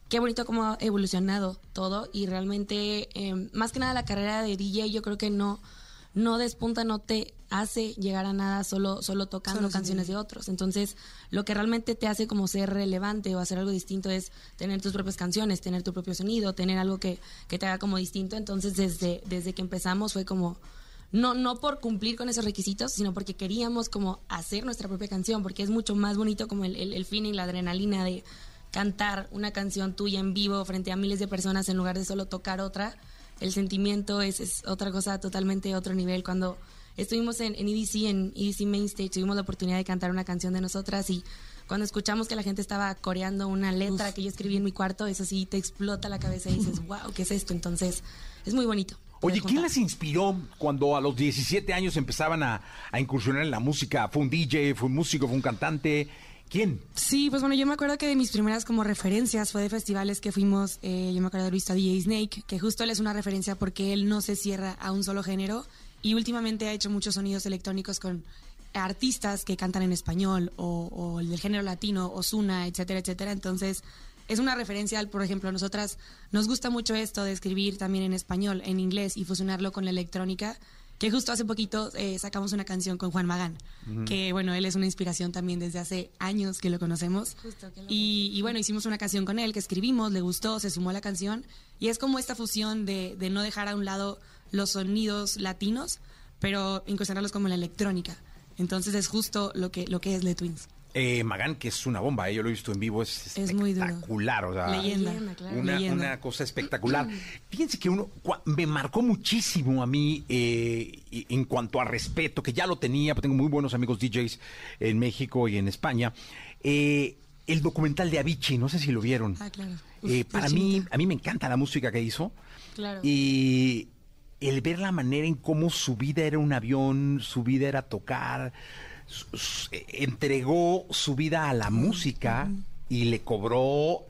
qué bonito cómo ha evolucionado todo y realmente, eh, más que nada la carrera de DJ, yo creo que no, no despunta, no te hace llegar a nada solo, solo tocando Solo canciones de otros. Entonces, lo que realmente te hace como ser relevante o hacer algo distinto es tener tus propias canciones, tener tu propio sonido, tener algo que, que te haga como distinto. Entonces, desde, desde que empezamos fue como, no, no por cumplir con esos requisitos, sino porque queríamos como hacer nuestra propia canción, porque es mucho más bonito como el, el, el feeling, la adrenalina de cantar una canción tuya en vivo frente a miles de personas en lugar de solo tocar otra. El sentimiento es, es otra cosa totalmente otro nivel. Cuando estuvimos en, en EDC, en EDC Main Stage, tuvimos la oportunidad de cantar una canción de nosotras y cuando escuchamos que la gente estaba coreando una letra que yo escribí en mi cuarto, eso sí te explota la cabeza y dices, wow, ¿qué es esto? Entonces, es muy bonito. Oye, ¿quién las inspiró cuando a los 17 años empezaban a, a incursionar en la música? ¿Fue un DJ, fue un músico, fue un cantante? Sí, pues bueno, yo me acuerdo que de mis primeras como referencias fue de festivales que fuimos, eh, yo me acuerdo de visto a DJ Snake, que justo él es una referencia porque él no se cierra a un solo género y últimamente ha hecho muchos sonidos electrónicos con artistas que cantan en español o, o el del género latino, Ozuna, etcétera, etcétera. Entonces, es una referencia, por ejemplo, a nosotras nos gusta mucho esto de escribir también en español, en inglés y fusionarlo con la electrónica. Que justo hace poquito eh, sacamos una canción con Juan Magán, que bueno, él es una inspiración también desde hace años que lo conocemos. Y, y bueno, hicimos una canción con él que escribimos, le gustó, se sumó a la canción. Y es como esta fusión de, de no dejar a un lado los sonidos latinos, pero incursionarlos como en la electrónica. Entonces es justo lo que, lo que es Le Twins. Eh, Magán, que es una bomba, eh, yo lo he visto en vivo, es Es muy duro. espectacular. O sea, Leyenda. Leyenda, claro. Una, Leyenda. una cosa espectacular. Fíjense que uno cua- me marcó muchísimo a mí eh, en cuanto a respeto, que ya lo tenía, porque tengo muy buenos amigos DJs en México y en España. eh, el documental de Avicii, no sé si lo vieron. Ah, claro. Eh, Uf, para mí, a mí me encanta la música que hizo. Claro. Y el ver la manera en cómo su vida era un avión, su vida era tocar, entregó su vida a la música y le cobró,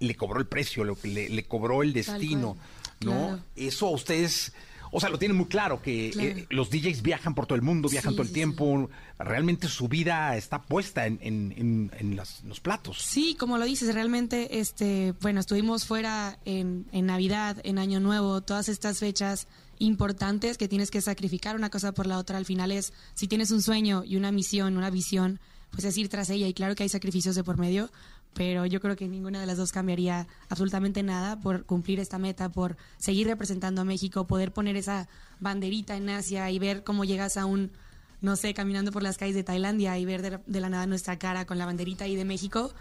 le cobró el precio, le, le cobró el destino, ¿no? claro. Eso a ustedes, o sea, lo tienen muy claro, que Claro. eh, los DJs viajan por todo el mundo, viajan Sí, todo el sí, tiempo, realmente su vida está puesta en, en- en- en las- los platos. Sí, como lo dices, realmente, este, bueno, estuvimos fuera en, en Navidad, en Año Nuevo, todas estas fechas importantes que tienes que sacrificar una cosa por la otra. Al final es, si tienes un sueño y una misión, una visión, pues es ir tras ella. Y claro que hay sacrificios de por medio, pero yo creo que ninguna de las dos cambiaría absolutamente nada por cumplir esta meta, por seguir representando a México, poder poner esa banderita en Asia y ver cómo llegas a un no sé, caminando por las calles de Tailandia y ver de, la nada nuestra cara con la banderita ahí de México,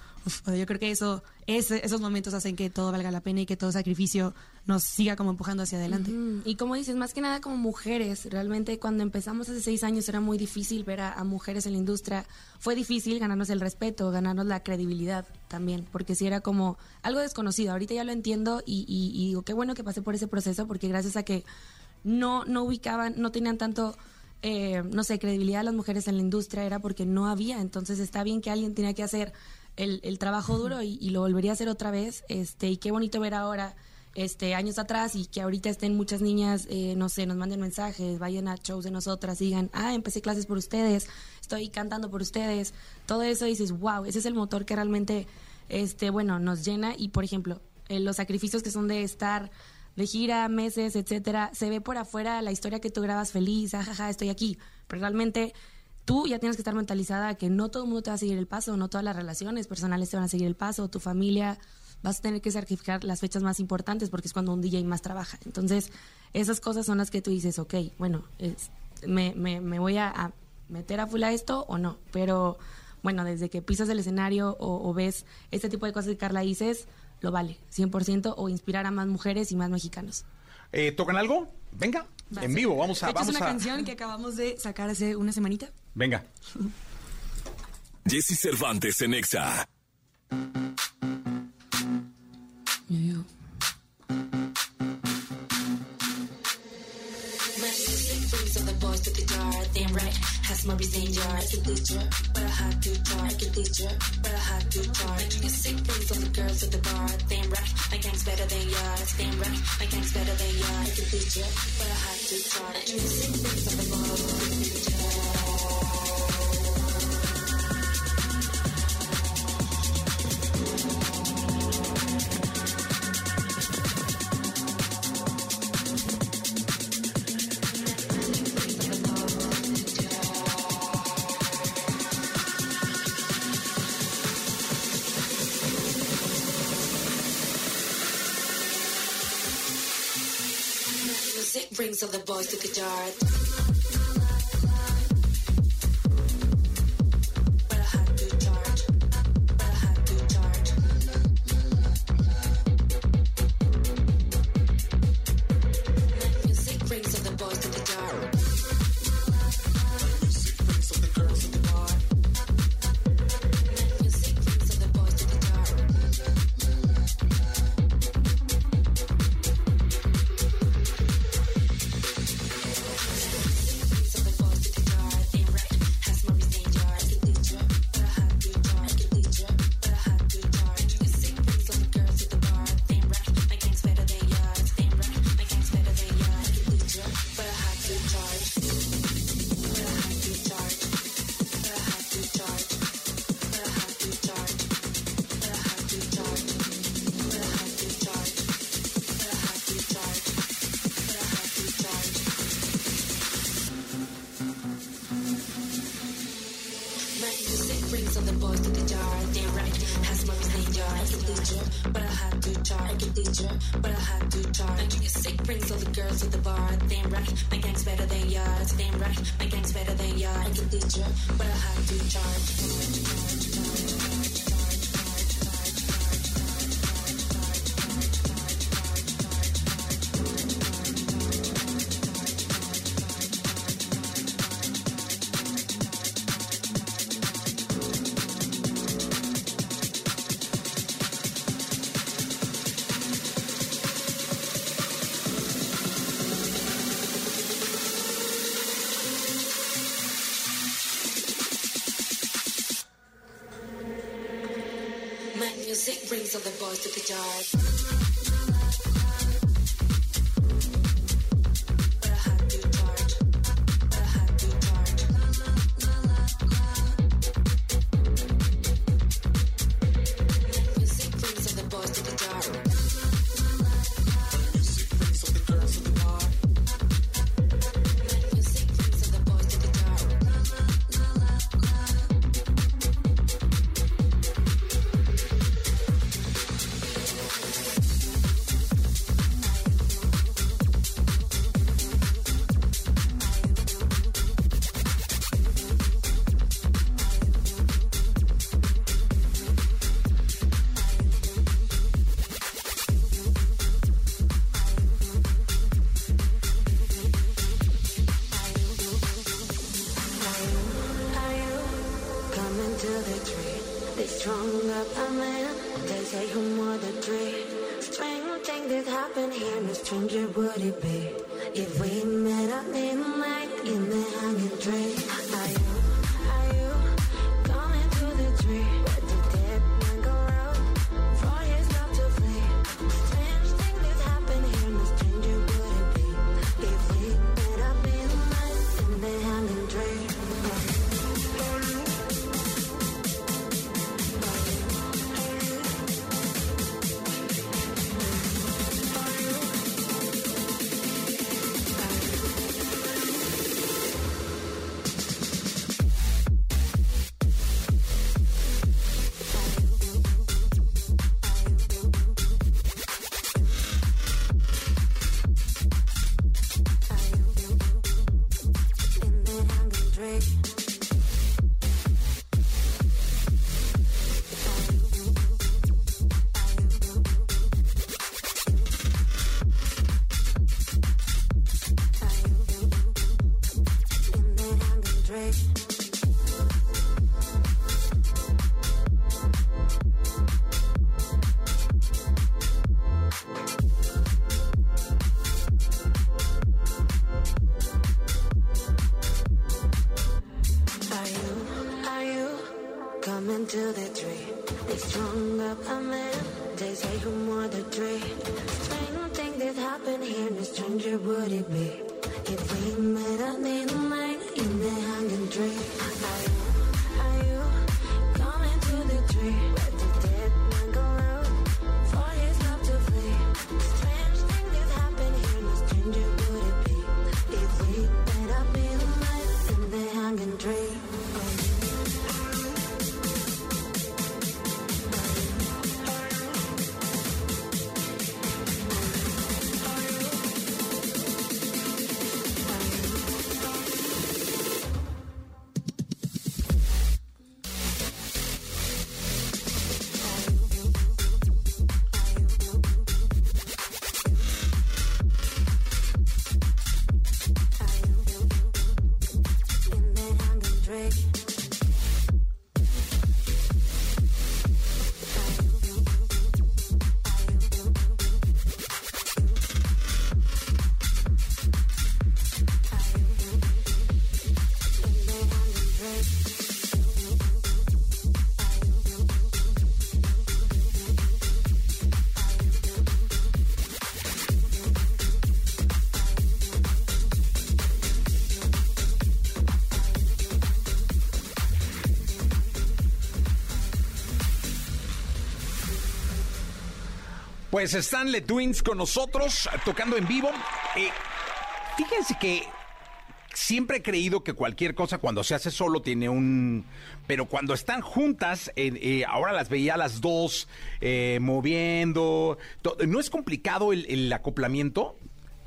yo creo que eso, esos momentos hacen que todo valga la pena y que todo sacrificio nos siga como empujando hacia adelante. Y como dices, más que nada como mujeres, realmente cuando empezamos hace seis años era muy difícil ver a, mujeres en la industria. Fue difícil ganarnos el respeto, ganarnos la credibilidad también, porque si era como algo desconocido. Ahorita ya lo entiendo y, y- y digo, qué bueno que pasé por ese proceso, porque gracias a que no, no ubicaban, no tenían tanto... eh, no sé, credibilidad de las mujeres en la industria era porque no había, entonces está bien que alguien tenía que hacer el, el trabajo duro y, y lo volvería a hacer otra vez, este, y qué bonito ver ahora este años atrás y que ahorita estén muchas niñas, eh, no sé, nos manden mensajes, vayan a shows de nosotras, digan, ah, empecé clases por ustedes, estoy cantando por ustedes, todo eso dices, wow, ese es el motor que realmente, este, bueno, nos llena y por ejemplo, eh, los sacrificios que son de estar de gira, meses, etcétera, se ve por afuera la historia que tú grabas feliz, ajaja, estoy aquí, pero realmente tú ya tienes que estar mentalizada que no todo el mundo te va a seguir el paso, no todas las relaciones personales te van a seguir el paso, tu familia, vas a tener que sacrificar las fechas más importantes porque es cuando un DJ más trabaja. Entonces, esas cosas son las que tú dices, ok, bueno, es- me, voy a, a meter a full a esto o no, pero bueno, desde que pisas el escenario o, o ves este tipo de cosas que Carla dices, lo vale, 100%, o inspirar a más mujeres y más mexicanos. Eh, ¿Tocan algo? Venga, en vivo, vamos a... Vamos es una a... canción que acabamos de sacar hace una semanita. Venga. Jesse Cervantes en Exa. has my reason jar. It's a teacher, but I had to try. I can teach her, but I had to try. Making a sick things on the girls at the bar. Damn right, my gang's better than yours. Damn right, my gang's better than yours. I can teach her, but I had to try. Making a sick things on the bar. The boys to the yard. To the yard. Pues Stanley Twins con nosotros, tocando en vivo. Eh, fíjense que siempre he creído que cualquier cosa cuando se hace solo tiene un... Pero cuando están juntas, eh, eh, ahora las veía las dos moviendo. ¿No es complicado el, el acoplamiento?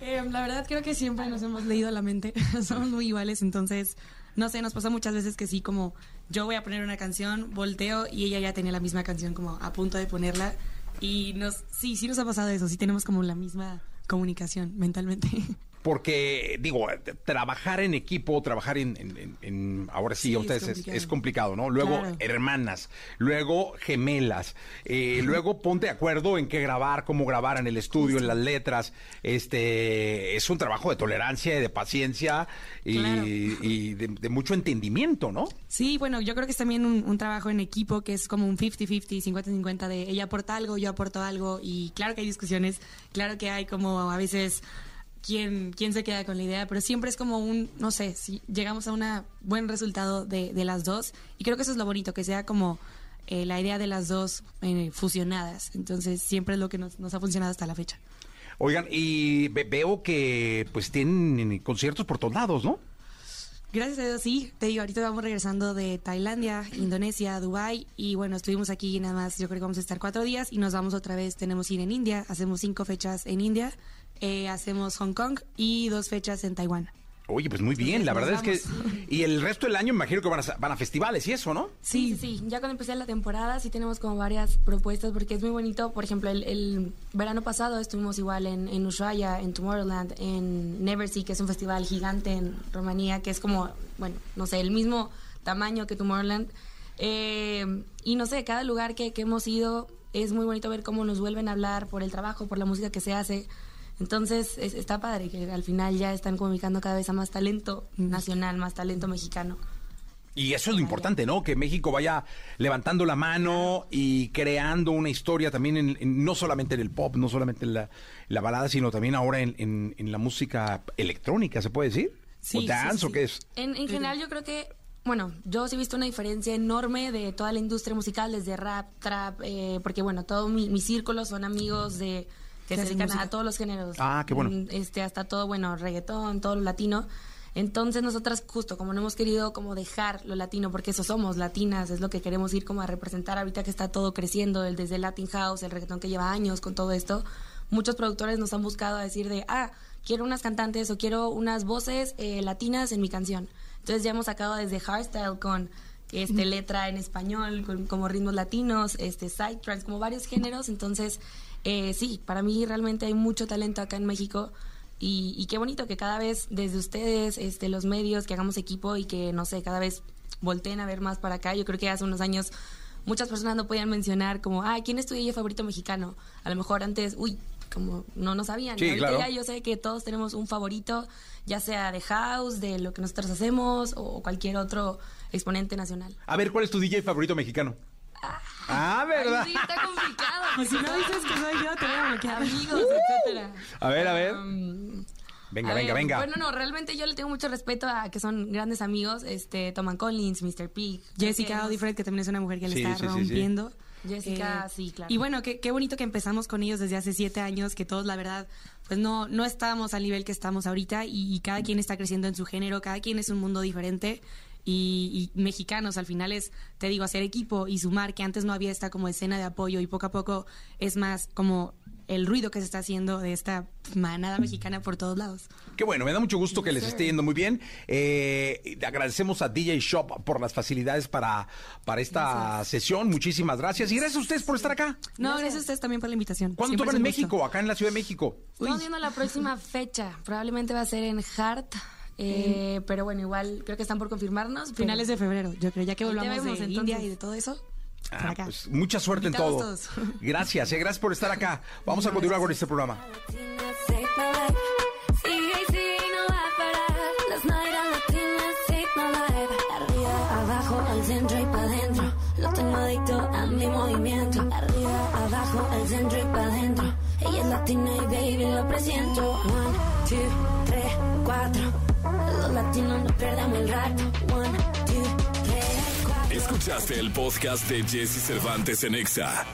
La verdad creo que siempre nos hemos leído la mente, somos muy iguales, entonces, no sé, nos pasa muchas veces que sí, como yo voy a poner una canción, volteo y ella ya tenía la misma canción como a punto de ponerla y nos, sí, sí nos ha pasado eso, sí tenemos como la misma comunicación mentalmente. Porque, digo, trabajar en equipo, trabajar en, en- en- en- ahora sí, Sí, a es ustedes es, complicado. es complicado, ¿no? Luego Claro. hermanas, luego gemelas, eh, luego ponte de acuerdo en qué grabar, cómo grabar en el estudio, en las letras. Este, es un trabajo de tolerancia y de paciencia y, Claro. y de, de mucho entendimiento, ¿no? Sí, bueno, yo creo que es también un, un trabajo en equipo que es como un 50-50, 50-50 de ella aporta algo, yo aporto algo y claro que hay discusiones, claro que hay como a veces quién, quién se queda con la idea, pero siempre es como un, no sé, si llegamos a un buen resultado de, de las dos y creo que eso es lo bonito, que sea como eh, la idea de las dos eh, fusionadas, entonces siempre es lo que nos, nos ha funcionado hasta la fecha. Oigan, y ve- veo que pues tienen conciertos por todos lados, ¿no? Gracias a Dios, sí. Te digo, ahorita vamos regresando de Tailandia, Indonesia, Dubai y bueno, estuvimos aquí nada más, yo creo que vamos a estar cuatro días y nos vamos otra vez, tenemos ir en India, hacemos cinco fechas en India, eh, hacemos Hong Kong y dos fechas en Taiwán. Oye, pues muy bien, la verdad es que... Y el resto del año me imagino que van a, van a festivales y eso, ¿no? Sí, sí, sí. Ya cuando empecé la temporada sí tenemos como varias propuestas porque es muy bonito. Por ejemplo, el, el verano pasado estuvimos igual en, en Ushuaia, en Tomorrowland, en Neversea, que es un festival gigante en Rumanía, que es como, bueno, no sé, el mismo tamaño que Tomorrowland. Eh, y no sé, cada lugar que, que hemos ido es muy bonito ver cómo nos vuelven a hablar por el trabajo, por la música que se hace. Entonces es- está padre que al final ya están comunicando cada vez a más talento nacional, más talento mexicano. Y eso es lo importante, ¿no? Que México vaya levantando la mano y creando una historia también, en, en- no solamente en el pop, no solamente en la, la balada, sino también ahora en, en- en la música electrónica, ¿se puede decir? Sí, ¿O dance sí. o qué es? En, en general yo creo que, bueno, yo sí he visto una diferencia enorme de toda la industria musical, desde rap, trap, eh, porque bueno, todo mi, mi círculo son amigos de Que se dedican a música. todos los géneros. Ah, qué bueno. Mm, Este, hasta todo, bueno, reggaetón, todo lo latino. Entonces nosotras justo como no hemos querido como dejar lo latino, porque eso somos, latinas, es lo que queremos ir como a representar ahorita que está todo creciendo, el, desde Latin House, el reggaetón que lleva años con todo esto, muchos productores nos han buscado a decir de, ah, quiero unas cantantes o quiero unas voces eh, latinas en mi canción. Entonces ya hemos sacado desde hardstyle con este letra en español, con, como ritmos latinos, este side trance, como varios géneros. Entonces, eh, sí, para mí realmente hay mucho talento acá en México. Y, y qué bonito que cada vez desde ustedes, este, los medios, que hagamos equipo y que, no sé, cada vez volteen a ver más para acá. Yo creo que hace unos años muchas personas no podían mencionar como, ah, ¿quién es tu DJ favorito mexicano? A lo mejor antes, uy, como no no sabían. Sí, claro. ya yo sé que todos tenemos un favorito, ya sea de house, de lo que nosotros hacemos o cualquier otro exponente nacional. A ver, ¿cuál es tu DJ favorito mexicano? Ah, ¿verdad? Ay, sí, está complicado. Pues si no dices que soy yo, te voy a bloquear. Amigos, etcétera. A ver, a ver. Um, Venga, a venga, ver, venga. Bueno, no, realmente yo le tengo mucho respeto a que son grandes amigos, este, Toman Collins, Mr. Pig. Jessica Audifred, que también es una mujer que le Sí, está sí, sí, sí. rompiendo. Jessica, Eh, sí, claro. Y bueno, qué, qué bonito que empezamos con ellos desde hace siete años, que todos, la verdad, pues no, no estábamos al nivel que estamos ahorita y, y cada quien está creciendo en su género, cada quien es un mundo diferente. Y, y mexicanos al final es, te digo, hacer equipo y sumar, que antes no había esta como escena de apoyo y poco a poco es más como el ruido que se está haciendo de esta manada mexicana por todos lados. Qué bueno, me da mucho gusto que les esté yendo muy bien. Eh, agradecemos a DJ Shop por las facilidades para, para esta sesión. Muchísimas gracias. Y gracias a ustedes por estar acá. No, gracias a ustedes también por la invitación. ¿Cuándo tocan en. México? Acá en la Ciudad de México. Estamos viendo la próxima fecha. Probablemente va a ser en Hart. Eh, Pero bueno, igual creo que están por confirmarnos. pero- Finales de febrero, yo creo, ya que volvamos vemos, de entonces. India y de todo eso. Ah, pues, mucha suerte en todo. todos. Gracias, eh, gracias por estar acá. Vamos a continuar con este programa. Save my life. Sí, sí, no va a parar. Las nalgas latinas save my life. Arriba, abajo, al centro y pa' adentro. Lo tengo adicto a mi movimiento. Arriba, abajo, al centro y pa' adentro. Ella es latina y baby lo presiento. One, two, tres, cuatro. Los latinos no perdemos el rato. One, two, cuatro. Escuchaste el podcast de Jesse Cervantes en Exa.